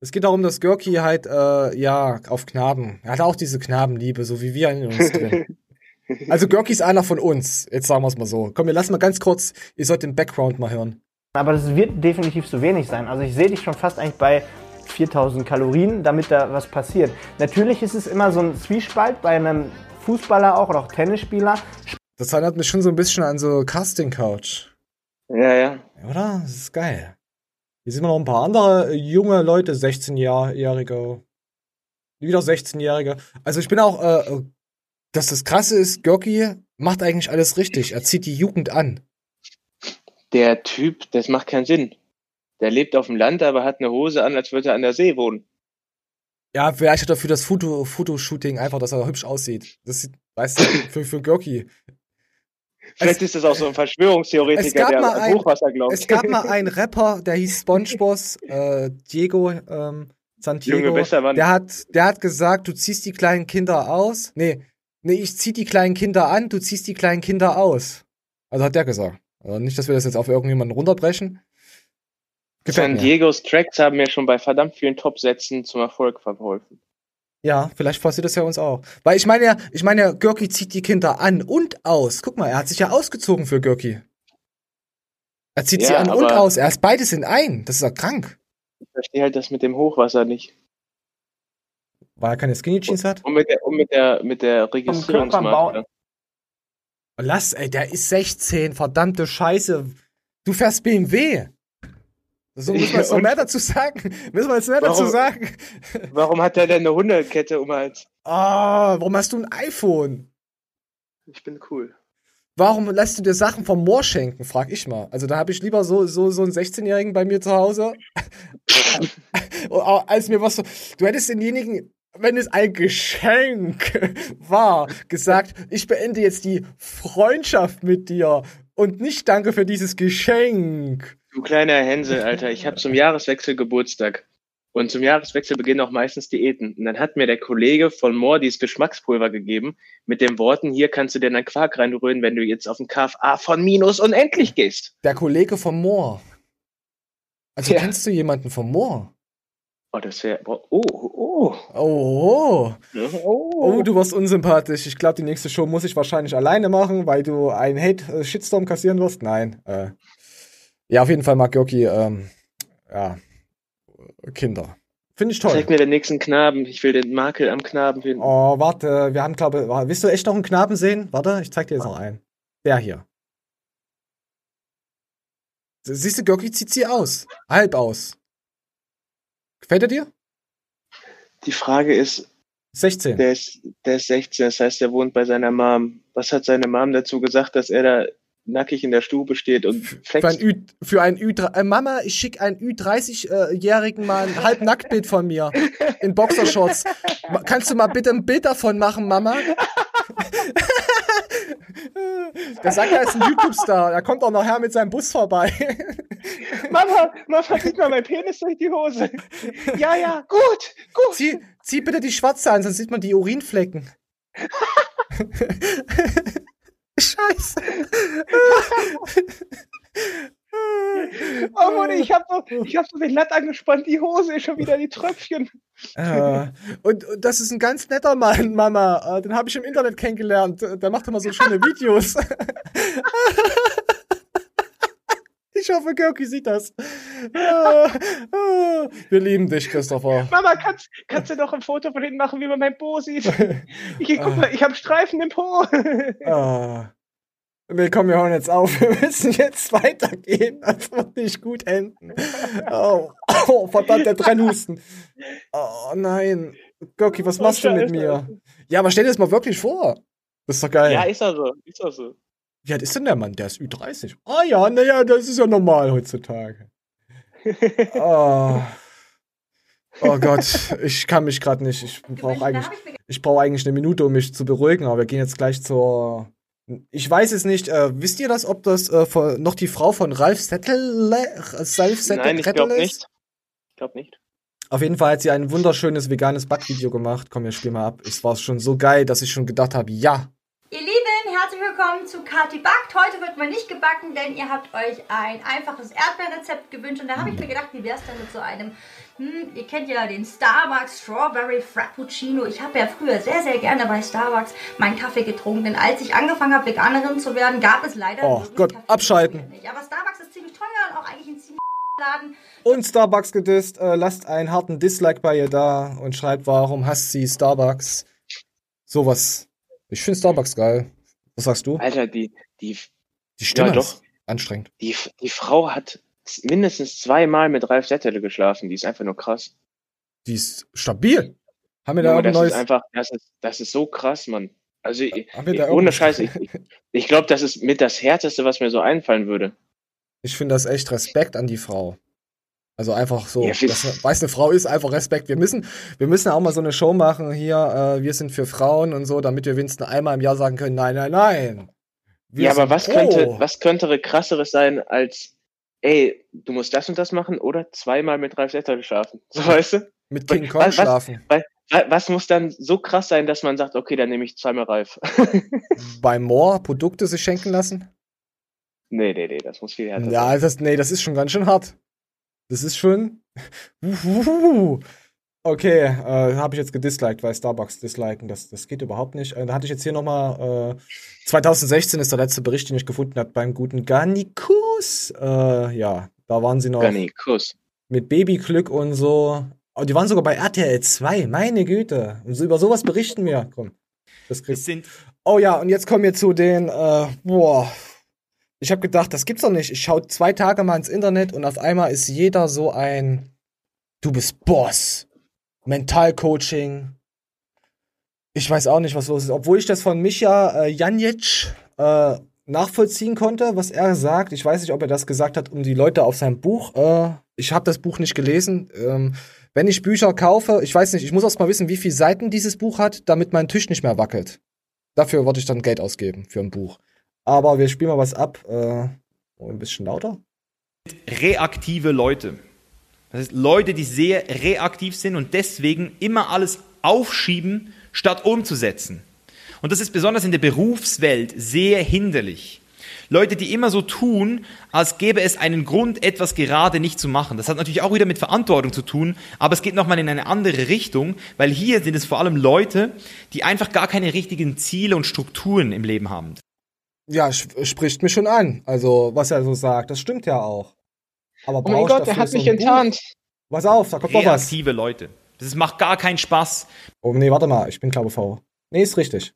Es geht darum, dass Görki halt, äh, ja, auf Knaben. Er hat auch diese Knabenliebe, so wie wir in uns drin. also Görki ist einer von uns. Jetzt sagen wir es mal so. Komm, wir lassen mal ganz kurz, ihr sollt den Background mal hören. Aber das wird definitiv zu wenig sein. Also ich sehe dich schon fast eigentlich bei 4000 Kalorien, damit da was passiert. Natürlich ist es immer so ein Zwiespalt bei einem Fußballer auch oder auch Tennisspieler. Das erinnert mich schon so ein bisschen an so Casting Couch. Ja, ja. Oder? Das ist geil. Hier sind noch ein paar andere junge Leute, 16-Jährige. Wieder 16-Jährige. Also ich bin auch, äh, dass das Krasse ist, Görki macht eigentlich alles richtig. Er zieht die Jugend an. Der Typ, das macht keinen Sinn. Der lebt auf dem Land, aber hat eine Hose an, als würde er an der See wohnen. Ja, vielleicht hat er für das Foto, Fotoshooting einfach, dass er hübsch aussieht. Das sieht, weißt du, für, für Görki. Vielleicht es, ist das auch so ein Verschwörungstheoretiker, der an Hochwasser glaubt. Es gab mal einen Rapper, der hieß SpongeBoss, äh, Diego ähm, Santiago. Der hat, der hat gesagt, du ziehst die kleinen Kinder aus. Nee, nee, ich zieh die kleinen Kinder an, du ziehst die kleinen Kinder aus. Also hat der gesagt. Also nicht, dass wir das jetzt auf irgendjemanden runterbrechen. Gefällt San. Diegos Tracks haben mir schon bei verdammt vielen Top-Sätzen zum Erfolg verholfen. Ja, vielleicht passiert das ja uns auch. Weil ich meine ja, ich meine ja, Görki zieht die Kinder an und aus. Guck mal, er hat sich ja ausgezogen für Görki. Er zieht ja, sie an und aus. Er ist beides in ein. Das ist ja krank. Ich verstehe halt das mit dem Hochwasser nicht. Weil er keine Skinny Jeans hat? Und mit der, und mit der, mit der Registrierungsmarke. Lass, ey, der ist 16, verdammte Scheiße. Du fährst BMW. So müssen wir jetzt noch mehr dazu sagen. Müssen wir jetzt mehr warum, dazu sagen. Warum hat er denn eine Hundekette um Hals? Ah, warum hast du ein iPhone? Ich bin cool. Warum lässt du dir Sachen vom Moor schenken, frag ich mal. Also da habe ich lieber so, so, so einen 16-Jährigen bei mir zu Hause, als mir was so. Du hättest denjenigen, wenn es ein Geschenk war, gesagt, ich beende jetzt die Freundschaft mit dir und nicht danke für dieses Geschenk. Du kleiner Hänsel, Alter, ich habe zum Jahreswechsel Geburtstag. Und zum Jahreswechsel beginnen auch meistens Diäten. Und dann hat mir der Kollege von Moore dieses Geschmackspulver gegeben mit den Worten, hier kannst du dir deinen Quark reinrühren, wenn du jetzt auf den KFA von Minus unendlich gehst. Der Kollege von Moore. Also ja. kennst du jemanden von Moore? Oh, das wäre. Oh, oh. Oh. Oh. oh. Du warst unsympathisch. Ich glaube, die nächste Show muss ich wahrscheinlich alleine machen, weil du einen Hate-Shitstorm kassieren wirst. Nein. Äh, ja, auf jeden Fall mag Joki, ähm, ja, Kinder. Finde ich toll. Zeig mir den nächsten Knaben. Ich will den Makel am Knaben finden. Oh, warte, wir haben, glaube ich, willst du echt noch einen Knaben sehen? Warte, ich zeig dir jetzt noch einen. Der hier. Siehst du, Görki zieht sie aus. Halb aus. Gefällt er dir? Die Frage ist. 16. Der ist, der ist 16, das heißt, er wohnt bei seiner Mom. Was hat seine Mom dazu gesagt, dass er da nackig in der Stube steht und. Für ein Ü, für ein Ü äh, Mama, ich schicke einen Ü30-Jährigen mal ein Halbnacktbild von mir in Boxershorts. Kannst du mal bitte ein Bild davon machen, Mama? Der sagt, er ist ein YouTube-Star. Er kommt auch nachher mit seinem Bus vorbei. Mama, Mama, sieht mal mein Penis durch die Hose. Ja, ja, gut, gut. Zieh, zieh bitte die schwarze an, sonst sieht man die Urinflecken. Scheiße. Oh Mann, ich hab doch, ich hab so den Latt angespannt, die Hose ist schon wieder die Tröpfchen. Äh, und, und, das ist ein ganz netter Mann, Mama. Äh, den habe ich im Internet kennengelernt. Der macht immer so schöne Videos. Ich hoffe, Görki sieht das. Ah, ah. Wir lieben dich, Christopher. Mama, kannst, kannst du doch ein Foto von hinten machen, wie man mein Po sieht? Ich, guck mal, ich habe Streifen im Po. Ah. Nee, komm, wir hören jetzt auf. Wir müssen jetzt weitergehen. Das wird nicht gut enden. Oh, oh verdammt, der Trennhusten. Oh nein. Görki, was machst du mit mir? Ja, aber stell dir das mal wirklich vor. Das ist doch geil. Ja, ist doch so. Ist doch so. Wie alt ist denn der Mann? Der ist Ü30. Ah ja, naja, das ist ja normal heutzutage. oh. oh Gott, ich kann mich gerade nicht. Ich brauche eigentlich, ich brauche eigentlich eine Minute, um mich zu beruhigen, aber wir gehen jetzt gleich zur. Ich weiß es nicht. Äh, wisst ihr das, ob das äh, noch die Frau von Ralf Settel, Ralf Settel Nein, ich glaube nicht. Ich glaube nicht. Auf jeden Fall hat sie ein wunderschönes veganes Backvideo gemacht. Komm, wir spielen mal ab. Es war schon so geil, dass ich schon gedacht habe, ja, Ihr Lieben, herzlich willkommen zu Kati Backt. Heute wird mal nicht gebacken, denn ihr habt euch ein einfaches Erdbeerrezept gewünscht. Und da habe ich mir gedacht, wie wäre es denn mit so einem hm, ihr kennt ja den Starbucks Strawberry Frappuccino. Ich habe ja früher sehr, sehr gerne bei Starbucks meinen Kaffee getrunken. Denn als ich angefangen habe, Veganerin zu werden, gab es leider. Oh Gott, Kaffee abschalten. Aber Starbucks ist ziemlich teuer und auch eigentlich ein ziemlich Laden. Und Starbucks gedisst. Äh, lasst einen harten Dislike bei ihr da und schreibt, warum hasst sie Starbucks? Sowas. Ich finde Starbucks geil. Was sagst du? Alter, die, die, die Stimme ja, doch. anstrengend. Die, die Frau hat mindestens zweimal mit Ralf Settele geschlafen. Die ist einfach nur krass. Die ist stabil. Haben wir da ja, das neues... ist einfach, das ist, das ist so krass, Mann. Also ich, ohne Scheiße, ich, ich, glaube, das ist mit das Härteste, was mir so einfallen würde. Ich finde das echt Respekt an die Frau. Also einfach so, ja, das, weiß eine Frau ist einfach Respekt. Wir müssen, wir müssen auch mal so eine Show machen hier. Äh, wir sind für Frauen und so, damit wir wenigstens einmal im Jahr sagen können, nein, nein, nein. Wir ja, aber was könnte, was könnte krasseres sein als ey, du musst das und das machen oder zweimal mit Ralf Setter schlafen. So weißt du? Mit King Kong was, schlafen. Was, was muss dann so krass sein, dass man sagt, okay, dann nehme ich zweimal Ralf. Bei Moore Produkte sich schenken lassen? Nee, nee, nee, das muss viel härter ja, sein. Das, nee, das ist schon ganz schön hart. Das ist schon. Okay, äh, habe ich jetzt gedisliked, weil Starbucks disliken, das, das geht überhaupt nicht. Äh, da hatte ich jetzt hier nochmal, äh, 2016 ist der letzte Bericht, den ich gefunden habe beim guten Garnikus. Äh, ja, da waren sie noch Garnikus. mit Babyglück und so. Oh, die waren sogar bei RTL 2, meine Güte. Und so, über sowas berichten wir. Komm, das kriegst sind Oh ja, und jetzt kommen wir zu den, äh, boah. Ich habe gedacht, das gibt's doch nicht. Ich schaue zwei Tage mal ins Internet und auf einmal ist jeder so ein, du bist Boss Mentalcoaching. Ich weiß auch nicht, was los ist. Obwohl ich das von Micha äh, Janic äh, nachvollziehen konnte, was er sagt. Ich weiß nicht, ob er das gesagt hat, um die Leute auf sein Buch. Äh, ich habe das Buch nicht gelesen. Ähm, wenn ich Bücher kaufe, ich weiß nicht, ich muss erst mal wissen, wie viele Seiten dieses Buch hat, damit mein Tisch nicht mehr wackelt. Dafür würde ich dann Geld ausgeben für ein Buch. Aber wir spielen mal was ab. Äh, ein bisschen lauter. Reaktive Leute. Das heißt, Leute, die sehr reaktiv sind und deswegen immer alles aufschieben, statt umzusetzen. Und das ist besonders in der Berufswelt sehr hinderlich. Leute, die immer so tun, als gäbe es einen Grund, etwas gerade nicht zu machen. Das hat natürlich auch wieder mit Verantwortung zu tun, aber es geht nochmal in eine andere Richtung, weil hier sind es vor allem Leute, die einfach gar keine richtigen Ziele und Strukturen im Leben haben. Ja, spricht mich schon an. Also, was er so sagt, das stimmt ja auch. Aber oh mein Gott, der hat mich so enttarnt. Buch? Pass auf, da kommt noch was. Leute. Das macht gar keinen Spaß. Oh nee, warte mal, ich bin glaube V. Nee, ist richtig.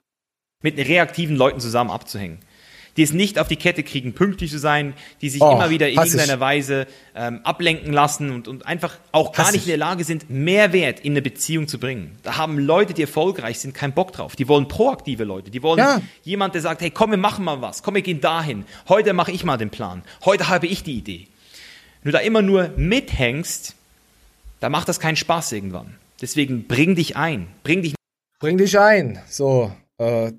Mit reaktiven Leuten zusammen abzuhängen. Die es nicht auf die Kette kriegen, pünktlich zu sein, die sich oh, immer wieder in irgendeiner ich. Weise ähm, ablenken lassen und, und einfach auch gar nicht in der Lage sind, Mehrwert in eine Beziehung zu bringen. Da haben Leute, die erfolgreich sind, keinen Bock drauf. Die wollen proaktive Leute. Die wollen ja. jemand, der sagt, hey, komm, wir machen mal was. Komm, wir gehen dahin. Heute mache ich mal den Plan. Heute habe ich die Idee. Wenn du da immer nur mithängst, da macht das keinen Spaß irgendwann. Deswegen bring dich ein. Bring dich. Bring dich ein. So. Äh.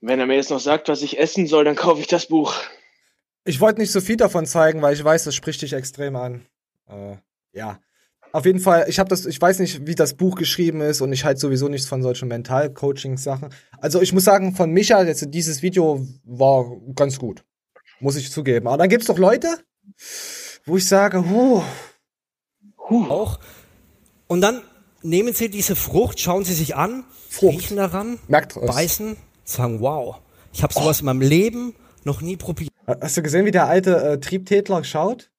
Wenn er mir jetzt noch sagt, was ich essen soll, dann kaufe ich das Buch. Ich wollte nicht so viel davon zeigen, weil ich weiß, das spricht dich extrem an. Äh, ja. Auf jeden Fall, ich habe das, ich weiß nicht, wie das Buch geschrieben ist und ich halte sowieso nichts von solchen Mental-Coaching-Sachen. Also ich muss sagen, von Micha, jetzt dieses Video war ganz gut. Muss ich zugeben. Aber dann gibt's doch Leute, wo ich sage, huh, huh. auch. Und dann nehmen Sie diese Frucht, schauen Sie sich an, Frucht. riechen daran, Merkt beißen, sagen, wow, ich habe sowas oh. in meinem Leben noch nie probiert. Hast du gesehen, wie der alte äh, Triebtätler schaut?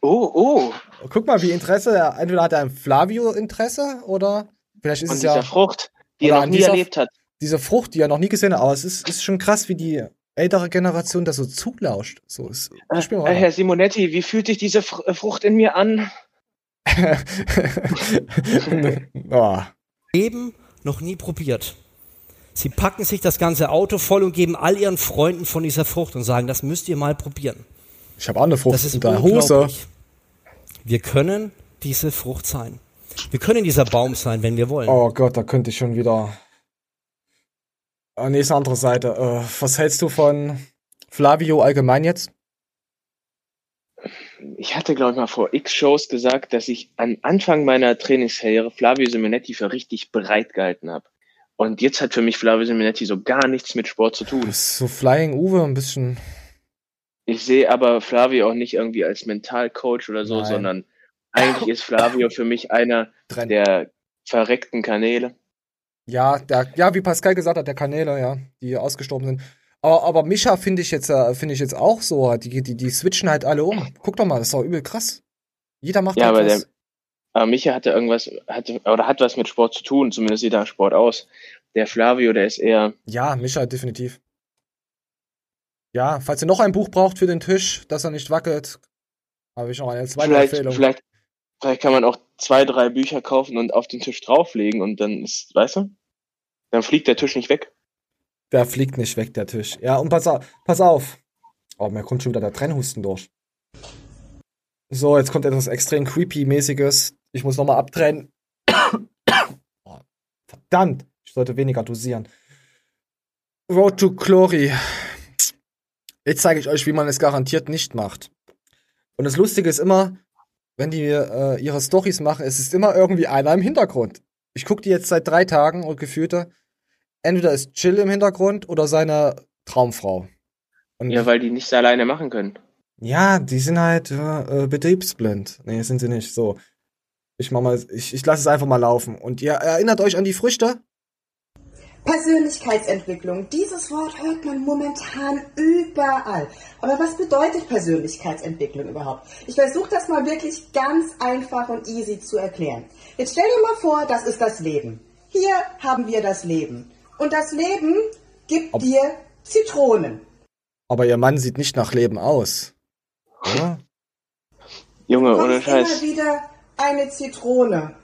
Oh, oh. Guck mal, wie Interesse, entweder hat er ein Flavio-Interesse oder vielleicht ist Von es dieser ja. Frucht, die er noch nie dieser, erlebt hat. Diese Frucht, die er noch nie gesehen hat, aber es ist, ist schon krass, wie die ältere Generation das so zulauscht. So ist, äh, äh, Herr Simonetti, wie fühlt sich diese äh, Frucht in mir an? oh. Leben noch nie probiert. Sie packen sich das ganze Auto voll und geben all ihren Freunden von dieser Frucht und sagen, das müsst ihr mal probieren. Ich habe auch eine Frucht das ist in der Hose. Wir können diese Frucht sein. Wir können dieser Baum sein, wenn wir wollen. Oh Gott, da könnte ich schon wieder Ah, nee, ist eine andere Seite. Äh, was hältst du von Flavio allgemein jetzt? Ich hatte, glaube ich, mal vor x Shows gesagt, dass ich am Anfang meiner Trainingskarriere Flavio Simonetti für richtig bereit gehalten habe. Und jetzt hat für mich Flavio Simonetti so gar nichts mit Sport zu tun. Das ist so Flying Uwe ein bisschen. Ich sehe aber Flavio auch nicht irgendwie als Mentalcoach oder so, Nein. sondern eigentlich ist Flavio für mich einer Trend. der verreckten Kanäle. Ja, der, ja, wie Pascal gesagt hat, der Kanäle, ja, die ausgestorben sind. Aber, aber Mischa finde ich jetzt, äh, finde ich jetzt auch so. Die, die, die switchen halt alle um. Guck doch mal, das ist doch übel krass. Jeder macht ja, halt aber was. Der, aber Micha hatte irgendwas, hatte, oder hat was mit Sport zu tun, zumindest sieht er Sport aus. Der Flavio, der ist eher. Ja, Micha, definitiv. Ja, falls ihr noch ein Buch braucht für den Tisch, dass er nicht wackelt, habe ich noch eine zweite vielleicht, Empfehlung. Vielleicht, vielleicht kann man auch zwei, drei Bücher kaufen und auf den Tisch drauflegen und dann ist, weißt du? Dann fliegt der Tisch nicht weg. Der fliegt nicht weg, der Tisch. Ja, und pass auf, pass auf. Oh, mir kommt schon wieder der Trennhusten durch. So, jetzt kommt etwas extrem creepy-mäßiges. Ich muss nochmal abtrennen. oh, verdammt, ich sollte weniger dosieren. Road to Glory. Jetzt zeige ich euch, wie man es garantiert nicht macht. Und das Lustige ist immer, wenn die äh, ihre Stories machen, es ist immer irgendwie einer im Hintergrund. Ich gucke die jetzt seit drei Tagen und gefühlte, entweder ist Chill im Hintergrund oder seine Traumfrau. Und ja, weil die nichts alleine machen können. Ja, die sind halt äh, betriebsblind. Nee, sind sie nicht. So. Ich mach mal, ich, ich lasse es einfach mal laufen. Und ihr erinnert euch an die Früchte? Persönlichkeitsentwicklung. Dieses Wort hört man momentan überall. Aber was bedeutet Persönlichkeitsentwicklung überhaupt? Ich versuche das mal wirklich ganz einfach und easy zu erklären. Jetzt stell dir mal vor, das ist das Leben. Hier haben wir das Leben. Und das Leben gibt Ob dir Zitronen. Aber ihr Mann sieht nicht nach Leben aus. Oder? Junge, ohne Scheiß. immer wieder eine Zitrone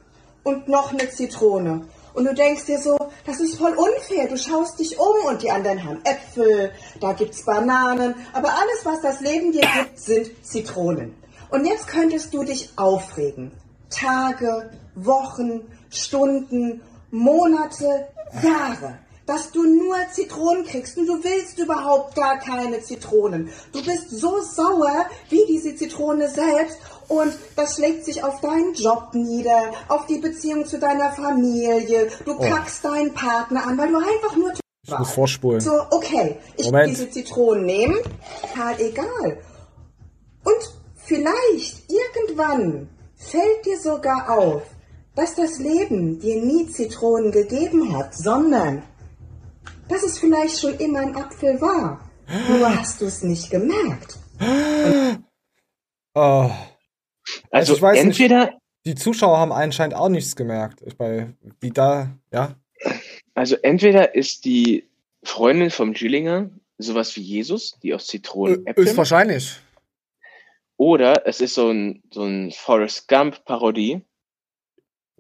und noch eine Zitrone. Und du denkst dir so, das ist voll unfair. Du schaust dich um und die anderen haben Äpfel, da gibt's Bananen, aber alles, was das Leben dir gibt, sind Zitronen. Und jetzt könntest du dich aufregen. Tage, Wochen, Stunden, Monate, Jahre dass du nur Zitronen kriegst und du willst überhaupt gar keine Zitronen. Du bist so sauer wie diese Zitrone selbst und das schlägt sich auf deinen Job nieder, auf die Beziehung zu deiner Familie. Du oh. kackst deinen Partner an, weil du einfach nur ich muss vorspulen. So, okay, ich will diese Zitronen nehmen, total egal. Und vielleicht irgendwann fällt dir sogar auf, dass das Leben dir nie Zitronen gegeben hat, sondern dass es vielleicht schon immer ein Apfel war. Nur hast du es nicht gemerkt. oh. Also, also entweder nicht, die Zuschauer haben anscheinend auch nichts gemerkt. Ich bei wie da, ja. Also entweder ist die Freundin vom Gillinger sowas wie Jesus, die aus Zitronen Äpfeln. Ist wahrscheinlich. Oder es ist so ein, so ein Forrest Gump-Parodie.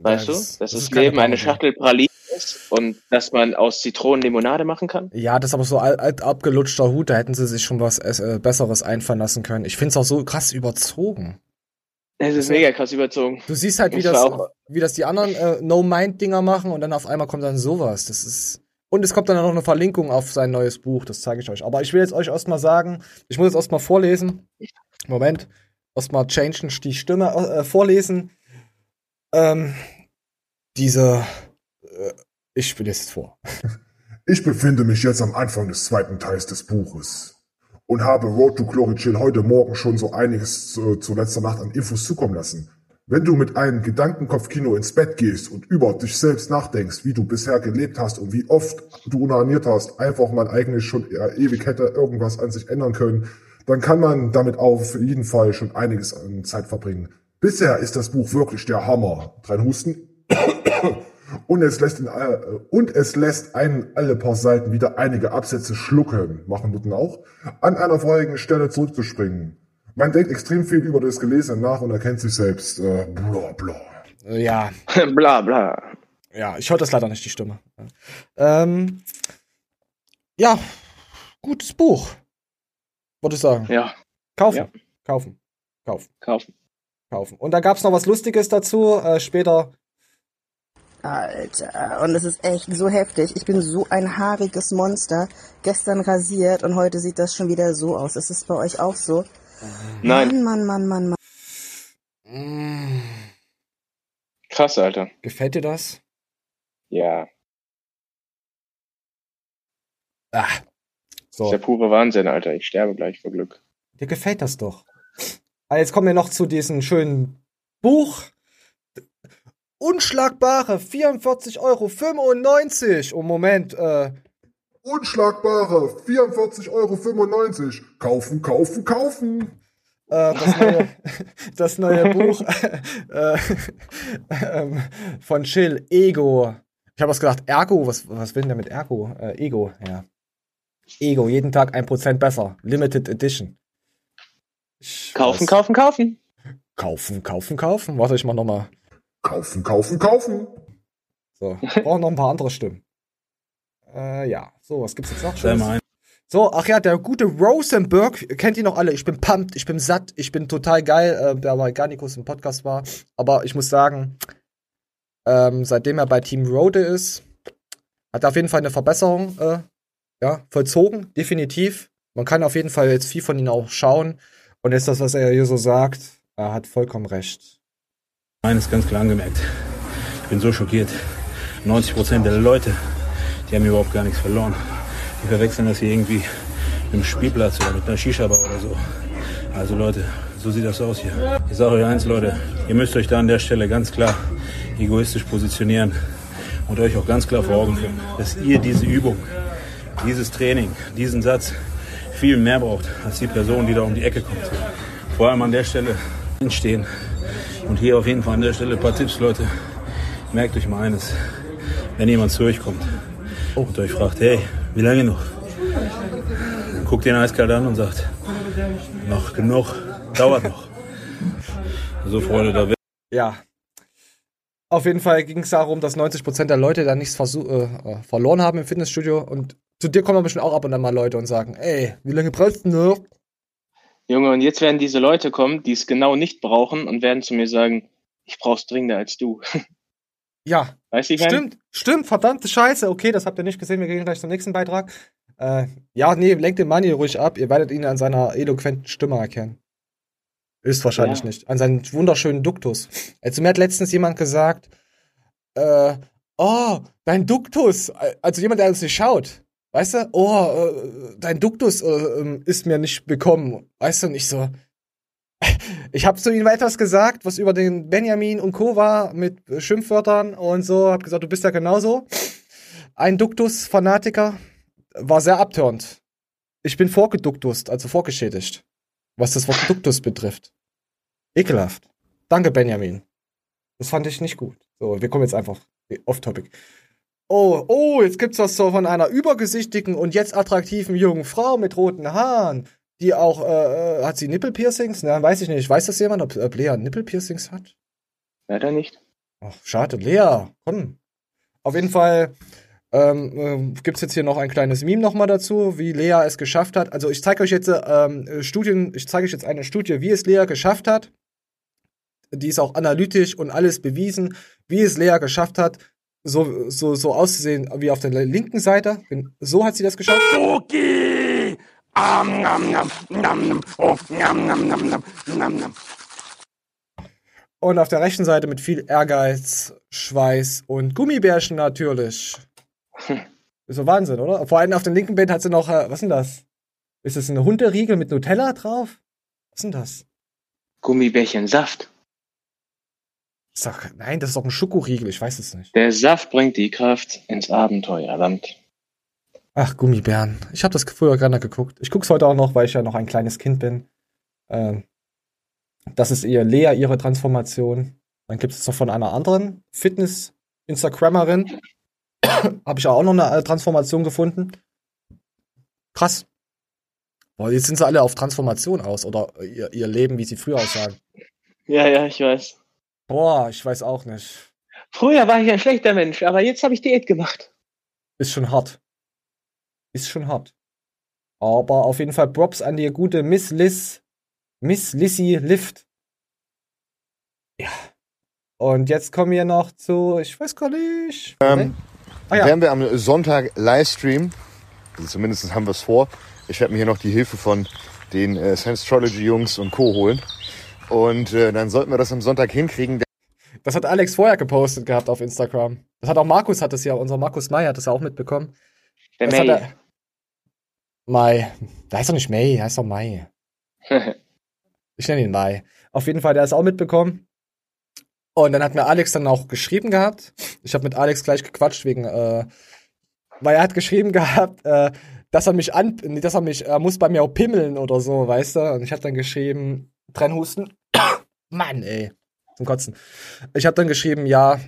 Weißt ja, das, du? Das, das ist Leben eine Schachtel Pralinen ist und dass man aus Zitronen Limonade machen kann? Ja, das ist aber so alt, abgelutschter Hut, da hätten sie sich schon was äh, Besseres einfallen lassen können. Ich finde es auch so krass überzogen. Es ist mega krass überzogen. Du siehst halt, wie das, wie das die anderen äh, No-Mind-Dinger machen und dann auf einmal kommt dann sowas. Das ist. Und es kommt dann noch eine Verlinkung auf sein neues Buch, das zeige ich euch. Aber ich will jetzt euch erstmal sagen, ich muss jetzt erstmal vorlesen. Moment. Erstmal changen die Stimme äh, vorlesen. Ähm, diese äh, ich spiele jetzt vor. Ich befinde mich jetzt am Anfang des zweiten Teils des Buches und habe Road to Glory Chill heute Morgen schon so einiges zu, zu letzter Nacht an Infos zukommen lassen. Wenn du mit einem Gedankenkopfkino ins Bett gehst und über dich selbst nachdenkst, wie du bisher gelebt hast und wie oft du unaniert hast, einfach mal eigentlich schon ewig hätte irgendwas an sich ändern können, dann kann man damit auf jeden Fall schon einiges an Zeit verbringen. Bisher ist das Buch wirklich der Hammer. Drein Husten. Und es lässt, in, äh, und es lässt einen alle paar Seiten wieder einige Absätze schlucken, machen Nutten auch, an einer vorherigen Stelle zurückzuspringen. Man denkt extrem viel über das Gelesene nach und erkennt sich selbst. Äh, bla bla. Ja. bla bla. Ja, ich höre das leider nicht, die Stimme. Ähm, ja, gutes Buch. Würde ich sagen. Ja. Kaufen. Ja. Kaufen. Kaufen. Kaufen. Kaufen. Und da gab es noch was Lustiges dazu. Äh, später Alter, und es ist echt so heftig. Ich bin so ein haariges Monster. Gestern rasiert und heute sieht das schon wieder so aus. Ist es bei euch auch so? Nein. Mann, Mann, Mann, Mann, Mann. Krass, Alter. Gefällt dir das? Ja. Ah. So. Das ist der pure Wahnsinn, Alter. Ich sterbe gleich vor Glück. Dir gefällt das doch. Aber jetzt kommen wir noch zu diesen schönen Buch Unschlagbare 44,95 Euro. Oh, Moment, äh. Unschlagbare 44,95 Euro. Kaufen, kaufen, kaufen. Äh, das, neue, das neue Buch äh, äh, von Chill, Ego. Ich habe was gedacht, Ergo, was, was will denn der mit Ergo? Äh, Ego, ja. Ego, jeden Tag ein Prozent besser. Limited Edition. Ich kaufen, weiß. kaufen, kaufen. Kaufen, kaufen, kaufen. Warte, ich mach nochmal. Kaufen, kaufen, kaufen. So, brauchen noch ein paar andere Stimmen. Äh, ja, so, was gibt's jetzt noch? Schönes? So, ach ja, der gute Rosenberg, kennt ihr noch alle? Ich bin pumped, ich bin satt, ich bin total geil, äh, der bei Garnikus im Podcast war. Aber ich muss sagen, ähm, seitdem er bei Team Rode ist, hat er auf jeden Fall eine Verbesserung äh, ja, vollzogen, definitiv. Man kann auf jeden Fall jetzt viel von ihm auch schauen. Und ist das, was er hier so sagt, er hat vollkommen recht. Eines ganz klar angemerkt. Ich bin so schockiert. 90 Prozent der Leute, die haben überhaupt gar nichts verloren. Die verwechseln das hier irgendwie mit einem Spielplatz oder mit einer Shisha-Bar oder so. Also Leute, so sieht das aus hier. Ich sage euch eins, Leute, ihr müsst euch da an der Stelle ganz klar egoistisch positionieren und euch auch ganz klar vor Augen führen, dass ihr diese Übung, dieses Training, diesen Satz viel mehr braucht als die Person, die da um die Ecke kommt. Vor allem an der Stelle entstehen und hier auf jeden Fall an der Stelle ein paar Tipps, Leute. Merkt euch mal eines. Wenn jemand zu euch kommt und euch fragt, hey, wie lange noch? Dann guckt den eiskalt an und sagt, noch genug, dauert noch. So, Freunde, da wird. Ja. Auf jeden Fall ging es darum, dass 90% der Leute da nichts äh, äh, verloren haben im Fitnessstudio. Und zu dir kommen bestimmt auch ab und an mal Leute und sagen, ey, wie lange brauchst du noch? Junge, und jetzt werden diese Leute kommen, die es genau nicht brauchen und werden zu mir sagen, ich brauch's dringender als du. Ja. Weißt du, ich Stimmt, mein? stimmt, verdammte Scheiße. Okay, das habt ihr nicht gesehen, wir gehen gleich zum nächsten Beitrag. Äh, ja, nee, lenkt den Money ruhig ab. Ihr werdet ihn an seiner eloquenten Stimme erkennen. Ist wahrscheinlich ja. nicht. An seinen wunderschönen Duktus. Also mir hat letztens jemand gesagt, äh, oh, dein Duktus. Also jemand, der uns nicht schaut. Weißt du? Oh, äh, dein Duktus äh, ähm, ist mir nicht bekommen. Weißt du, nicht so. Ich habe zu ihm etwas gesagt, was über den Benjamin und Co. war, mit Schimpfwörtern und so. Hab gesagt, du bist ja genauso. Ein Duktus-Fanatiker. War sehr abtörend. Ich bin vorgeduktust, also vorgeschädigt. Was das Wort Duktus betrifft. Ekelhaft. Danke, Benjamin. Das fand ich nicht gut. So, wir kommen jetzt einfach off-topic oh, oh, jetzt gibt's was so von einer übergesichtigen und jetzt attraktiven jungen Frau mit roten Haaren, die auch, äh, äh hat sie Nippelpiercings? Na, weiß ich nicht. Weiß das jemand, ob, ob Lea Nippelpiercings hat? Leider nicht. Ach, schade. Lea, komm. Auf jeden Fall ähm, äh, gibt jetzt hier noch ein kleines Meme nochmal dazu, wie Lea es geschafft hat. Also ich zeige euch jetzt ähm, Studien, ich zeige euch jetzt eine Studie, wie es Lea geschafft hat. Die ist auch analytisch und alles bewiesen, wie es Lea geschafft hat, so, so, so auszusehen wie auf der linken Seite. So hat sie das geschafft. Okay. Und auf der rechten Seite mit viel Ehrgeiz, Schweiß und Gummibärchen natürlich. Ist so Wahnsinn, oder? Vor allem auf dem linken Bett hat sie noch, äh, was ist denn das? Ist das eine Hunderiegel mit Nutella drauf? Was ist denn das? Gummibärchen Saft. Sag, nein, das ist doch ein Schokoriegel, ich weiß es nicht. Der Saft bringt die Kraft ins Abenteuerland. Ach, Gummibären. Ich habe das früher gerne geguckt. Ich gucke es heute auch noch, weil ich ja noch ein kleines Kind bin. Ähm, das ist ihr Lea, ihre Transformation. Dann gibt es noch von einer anderen Fitness-Instagrammerin. habe ich auch noch eine Transformation gefunden. Krass. Boah, jetzt sind sie alle auf Transformation aus oder ihr, ihr Leben, wie sie früher aussagen. Ja, ja, ich weiß. Boah, ich weiß auch nicht. Früher war ich ein schlechter Mensch, aber jetzt habe ich Diät gemacht. Ist schon hart. Ist schon hart. Aber auf jeden Fall Props an die gute Miss Liz. Miss Lissy Lift. Ja. Und jetzt kommen wir noch zu, ich weiß gar nicht. Ähm, ah, ja. Werden wir am Sonntag Livestream, also zumindest haben wir es vor. Ich werde mir hier noch die Hilfe von den äh, Science Jungs und Co. holen. Und äh, dann sollten wir das am Sonntag hinkriegen. Das hat Alex vorher gepostet gehabt auf Instagram. Das hat auch Markus, hat es ja, unser Markus May hat es ja auch mitbekommen. Der das May. Er, Mai. Der heißt doch nicht May, der heißt doch Mai. ich nenne ihn Mai. Auf jeden Fall, der ist auch mitbekommen. Und dann hat mir Alex dann auch geschrieben gehabt. Ich habe mit Alex gleich gequatscht wegen, äh, weil er hat geschrieben gehabt, äh, dass er mich an, dass er mich, er muss bei mir auch pimmeln oder so, weißt du? Und ich habe dann geschrieben, Trennhusten. Mann, ey. Zum Kotzen. Ich habe dann geschrieben, ja,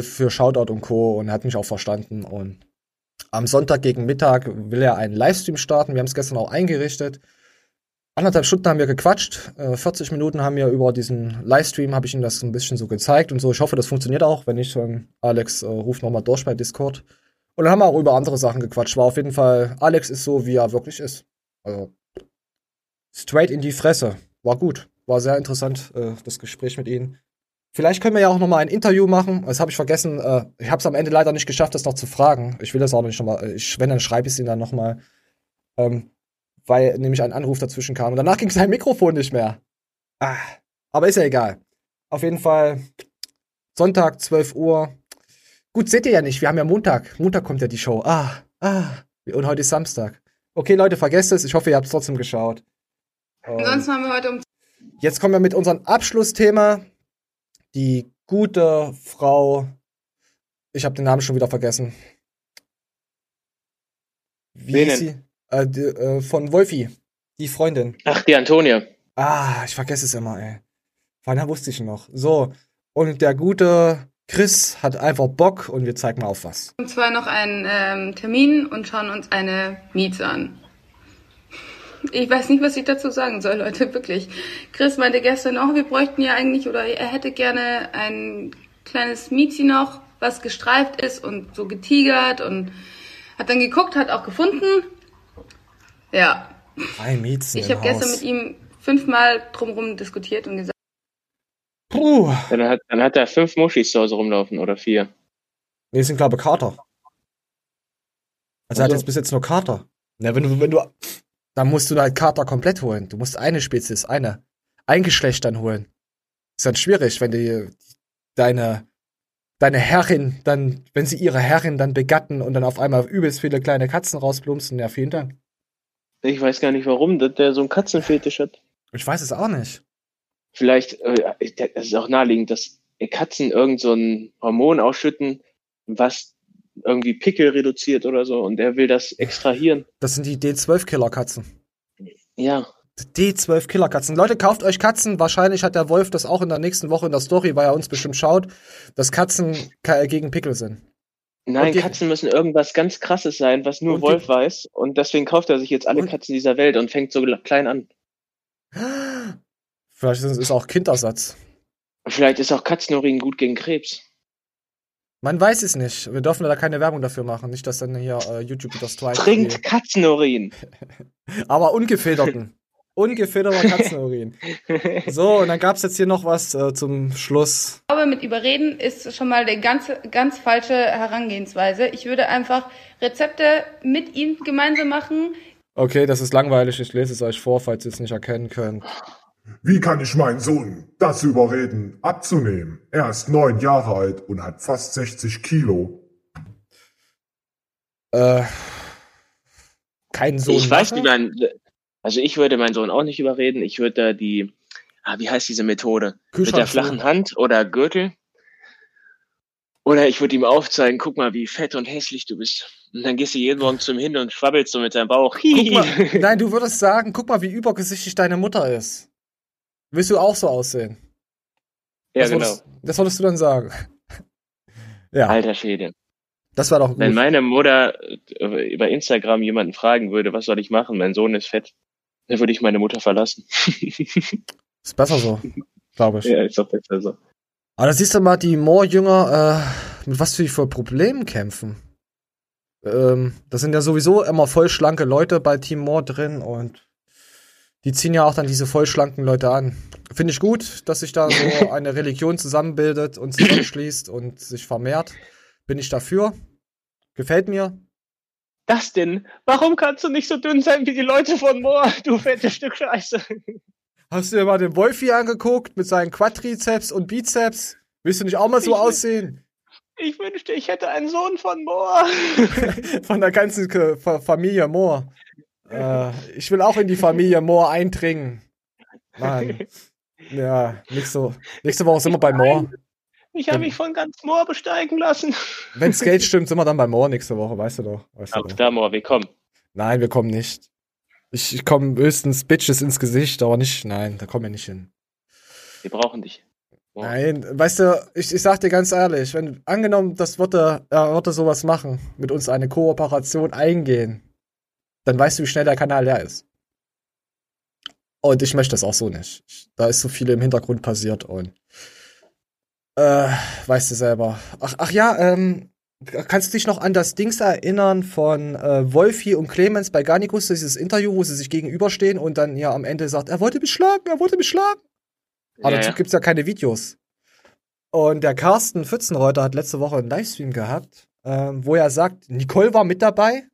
für Shoutout und Co. und hat mich auch verstanden. Und am Sonntag gegen Mittag will er einen Livestream starten. Wir haben es gestern auch eingerichtet. Anderthalb Stunden haben wir gequatscht. 40 äh, Minuten haben wir über diesen Livestream, habe ich ihm das ein bisschen so gezeigt und so. Ich hoffe, das funktioniert auch. Wenn nicht, dann Alex äh, ruft nochmal durch bei Discord. Und dann haben wir auch über andere Sachen gequatscht. War auf jeden Fall, Alex ist so, wie er wirklich ist. Also, straight in die Fresse. War gut. War sehr interessant, äh, das Gespräch mit ihm. Vielleicht können wir ja auch noch mal ein Interview machen. Das habe ich vergessen. Äh, ich habe es am Ende leider nicht geschafft, das noch zu fragen. Ich will das auch nicht noch mal. Äh, ich, wenn, dann schreibe ich es ihm dann noch mal. Ähm, weil nämlich ein Anruf dazwischen kam. Und danach ging sein Mikrofon nicht mehr. Ah, aber ist ja egal. Auf jeden Fall Sonntag, 12 Uhr. Gut, seht ihr ja nicht. Wir haben ja Montag. Montag kommt ja die Show. Ah, ah. Und heute ist Samstag. Okay, Leute, vergesst es. Ich hoffe, ihr habt es trotzdem geschaut. Ansonsten haben wir heute um. Jetzt kommen wir mit unserem Abschlussthema die gute Frau, ich habe den Namen schon wieder vergessen. Wie ist sie? Äh, die, äh, von Wolfi, die Freundin. Ach, die Antonia. Ah, ich vergesse es immer, ey. Vorhin wusste ich noch. So, und der gute Chris hat einfach Bock und wir zeigen mal auf was. Und zwar noch einen ähm, Termin und schauen uns eine Miete an. Ich weiß nicht, was ich dazu sagen soll, Leute, wirklich. Chris meinte gestern auch, wir bräuchten ja eigentlich, oder er hätte gerne ein kleines Miezi noch, was gestreift ist und so getigert und hat dann geguckt, hat auch gefunden. Ja. Ein Miezen Ich habe gestern mit ihm fünfmal drumherum diskutiert und gesagt. Puh. Dann hat, dann hat er fünf Muschis zu Hause rumlaufen oder vier. Nee, sind glaube ich Kater. Also, er hat jetzt bis jetzt nur Kater. Na, wenn du, wenn du dann musst du halt Kater komplett holen. Du musst eine Spezies, eine. Ein Geschlecht dann holen. Ist dann schwierig, wenn die deine, deine Herrin dann, wenn sie ihre Herrin dann begatten und dann auf einmal übelst viele kleine Katzen rausplumpsen. Ja, vielen Dank. Ich weiß gar nicht, warum der so einen Katzenfetisch hat. Ich weiß es auch nicht. Vielleicht, äh, es ist auch naheliegend, dass Katzen irgend so ein Hormon ausschütten, was irgendwie Pickel reduziert oder so und er will das extrahieren. Das sind die D12-Killer-Katzen. Ja. D12-Killer-Katzen. Leute, kauft euch Katzen. Wahrscheinlich hat der Wolf das auch in der nächsten Woche in der Story, weil er uns bestimmt schaut, dass Katzen gegen Pickel sind. Nein, Katzen müssen irgendwas ganz krasses sein, was nur Wolf weiß. Und deswegen kauft er sich jetzt alle Katzen dieser Welt und fängt so klein an. Vielleicht ist es auch Kindersatz. Vielleicht ist auch Katzenurin gut gegen Krebs. Man weiß es nicht. Wir dürfen da keine Werbung dafür machen. Nicht, dass dann hier äh, YouTube das Strike. Trinkt Katzenurin. Aber ungefilterten. Ungefilterter Katzenurin. So, und dann gab es jetzt hier noch was äh, zum Schluss. Ich glaube, mit Überreden ist schon mal eine ganz, ganz falsche Herangehensweise. Ich würde einfach Rezepte mit ihm gemeinsam machen. Okay, das ist langweilig. Ich lese es euch vor, falls ihr es nicht erkennen könnt. Wie kann ich meinen Sohn dazu überreden, abzunehmen? Er ist neun Jahre alt und hat fast 60 Kilo. Äh, kein Sohn. Ich weiß, wie man. Also ich würde meinen Sohn auch nicht überreden. Ich würde da die, ah, wie heißt diese Methode? Mit der flachen Hand oder Gürtel. Oder ich würde ihm aufzeigen, guck mal, wie fett und hässlich du bist. Und dann gehst du jeden Morgen zum Hin und schwabbelst so mit deinem Bauch. Mal, nein, du würdest sagen, guck mal, wie übergesichtig deine Mutter ist. Willst du auch so aussehen? Ja, das genau. Wolltest, das wolltest du dann sagen. ja. Alter Schäde. Das war doch gut. Wenn meine Mutter äh, über Instagram jemanden fragen würde, was soll ich machen, mein Sohn ist fett, dann würde ich meine Mutter verlassen. ist besser so, glaube ich. Ja, ist doch besser so. Aber da siehst du mal, die Moor-Jünger, äh, mit was für, für Problemen kämpfen. Ähm, das sind ja sowieso immer voll schlanke Leute bei Team Moore drin und die ziehen ja auch dann diese vollschlanken Leute an. Finde ich gut, dass sich da so eine Religion zusammenbildet und zusammenschließt und sich vermehrt. Bin ich dafür. Gefällt mir. Das denn? Warum kannst du nicht so dünn sein wie die Leute von Moor, du fettes Stück Scheiße? Hast du dir mal den Wolfi angeguckt mit seinen Quadrizeps und Bizeps? Willst du nicht auch mal so ich aussehen? Ich wünschte, ich hätte einen Sohn von Moor. von der ganzen Familie Moor. Äh, ich will auch in die Familie Moore eindringen. Mann. Ja, nächste, nächste Woche sind wir bei Moore. Ich habe mich von ganz Moor besteigen lassen. Wenn Skate stimmt, sind wir dann bei Moor nächste Woche, weißt du doch. Weißt Auf da Moor, wir kommen. Nein, wir kommen nicht. Ich, ich komme höchstens Bitches ins Gesicht, aber nicht, nein, da kommen wir nicht hin. Wir brauchen dich. Oh. Nein, weißt du, ich, ich sag dir ganz ehrlich, wenn angenommen, das würde, er würde sowas machen, mit uns eine Kooperation eingehen, dann weißt du, wie schnell der Kanal leer ist. Und ich möchte das auch so nicht. Da ist so viel im Hintergrund passiert und äh, weißt du selber. Ach, ach ja, ähm, kannst du dich noch an das Dings erinnern von äh, Wolfi und Clemens bei Garnicus, dieses Interview, wo sie sich gegenüberstehen und dann ja am Ende sagt, er wollte mich schlagen, er wollte mich schlagen. Aber ja, dazu gibt's ja keine Videos. Und der Carsten Pfützenreuter hat letzte Woche einen Livestream gehabt, äh, wo er sagt, Nicole war mit dabei.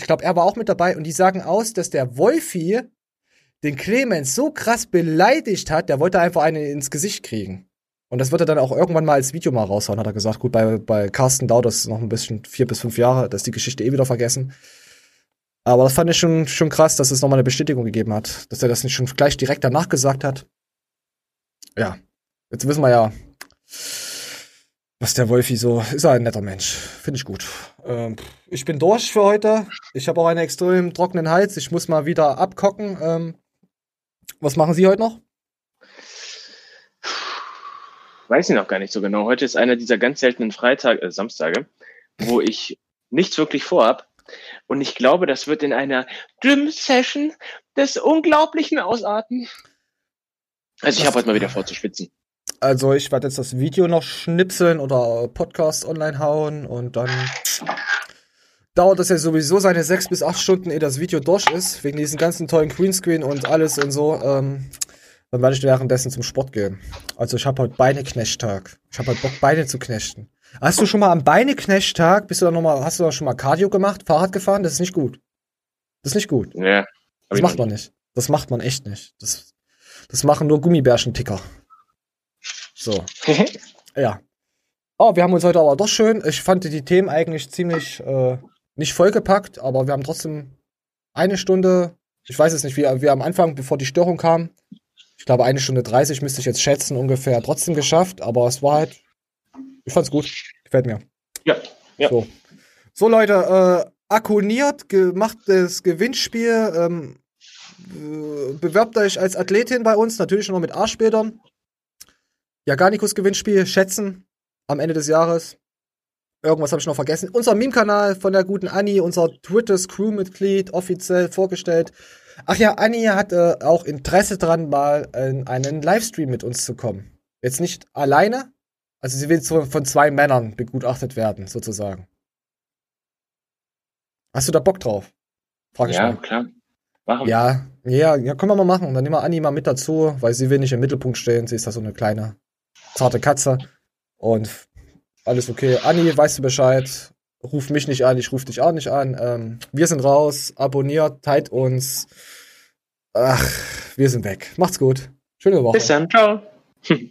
Ich glaube, er war auch mit dabei und die sagen aus, dass der Wolfi den Clemens so krass beleidigt hat, der wollte einfach eine ins Gesicht kriegen. Und das wird er dann auch irgendwann mal als Video mal raushauen, hat er gesagt. Gut, bei, bei Carsten dauert das noch ein bisschen, vier bis fünf Jahre, dass die Geschichte eh wieder vergessen. Aber das fand ich schon, schon krass, dass es nochmal eine Bestätigung gegeben hat, dass er das nicht schon gleich direkt danach gesagt hat. Ja, jetzt wissen wir ja, was der Wolfi so ist. Er ein netter Mensch. Finde ich gut. Ähm, ich bin durch für heute. Ich habe auch einen extrem trockenen Hals. Ich muss mal wieder abkocken. Ähm, was machen Sie heute noch? weiß ich noch gar nicht so genau. Heute ist einer dieser ganz seltenen Freitag, äh, Samstage, wo ich nichts wirklich vorhab. Und ich glaube, das wird in einer Gym-Session des Unglaublichen ausarten. Also ich habe heute mal wieder vor zu schwitzen. Also ich werde jetzt das Video noch schnipseln oder Podcast online hauen und dann dauert das ja sowieso seine sechs bis acht Stunden, ehe das Video durch ist, wegen diesen ganzen tollen Greenscreen und alles und so. Ähm, dann werde ich währenddessen zum Sport gehen. Also ich habe heute Beineknechttag. Ich habe heute Bock, Beine zu knechten. Hast du schon mal am Beineknechttag, bist du da noch mal, hast du da schon mal Cardio gemacht, Fahrrad gefahren? Das ist nicht gut. Das ist nicht gut. Ja. Das macht man nicht. Das macht man echt nicht. Das, das machen nur Gummibärchenticker. So. ja. Oh, wir haben uns heute aber doch schön. Ich fand die Themen eigentlich ziemlich äh, nicht vollgepackt, aber wir haben trotzdem eine Stunde, ich weiß es nicht, wie wir am Anfang, bevor die Störung kam, ich glaube, eine Stunde 30 müsste ich jetzt schätzen, ungefähr trotzdem geschafft, aber es war halt, ich fand's gut. Gefällt mir. Ja, ja. So, so Leute, äh, akkuniert, gemachtes Gewinnspiel, ähm, äh, bewerbt euch als Athletin bei uns, natürlich noch mit Arschbildern. Jaganikus Gewinnspiel, schätzen am Ende des Jahres. Irgendwas habe ich noch vergessen. Unser Meme-Kanal von der guten Annie, unser Twitter-Crew-Mitglied, offiziell vorgestellt. Ach ja, Annie hatte äh, auch Interesse dran, mal in einen Livestream mit uns zu kommen. Jetzt nicht alleine, also sie will von zwei Männern begutachtet werden, sozusagen. Hast du da Bock drauf? Frag ich ja, mal. klar. Machen. Ja, ja, ja, können wir mal machen. Dann nehmen wir Annie mal mit dazu, weil sie will nicht im Mittelpunkt stehen. Sie ist da so eine kleine, zarte Katze. Und alles okay. Annie, weißt du Bescheid? Ruf mich nicht an, ich ruf dich auch nicht an. Ähm, wir sind raus, abonniert, teilt uns. Ach, wir sind weg. Macht's gut. Schöne Woche. Bis dann, ciao.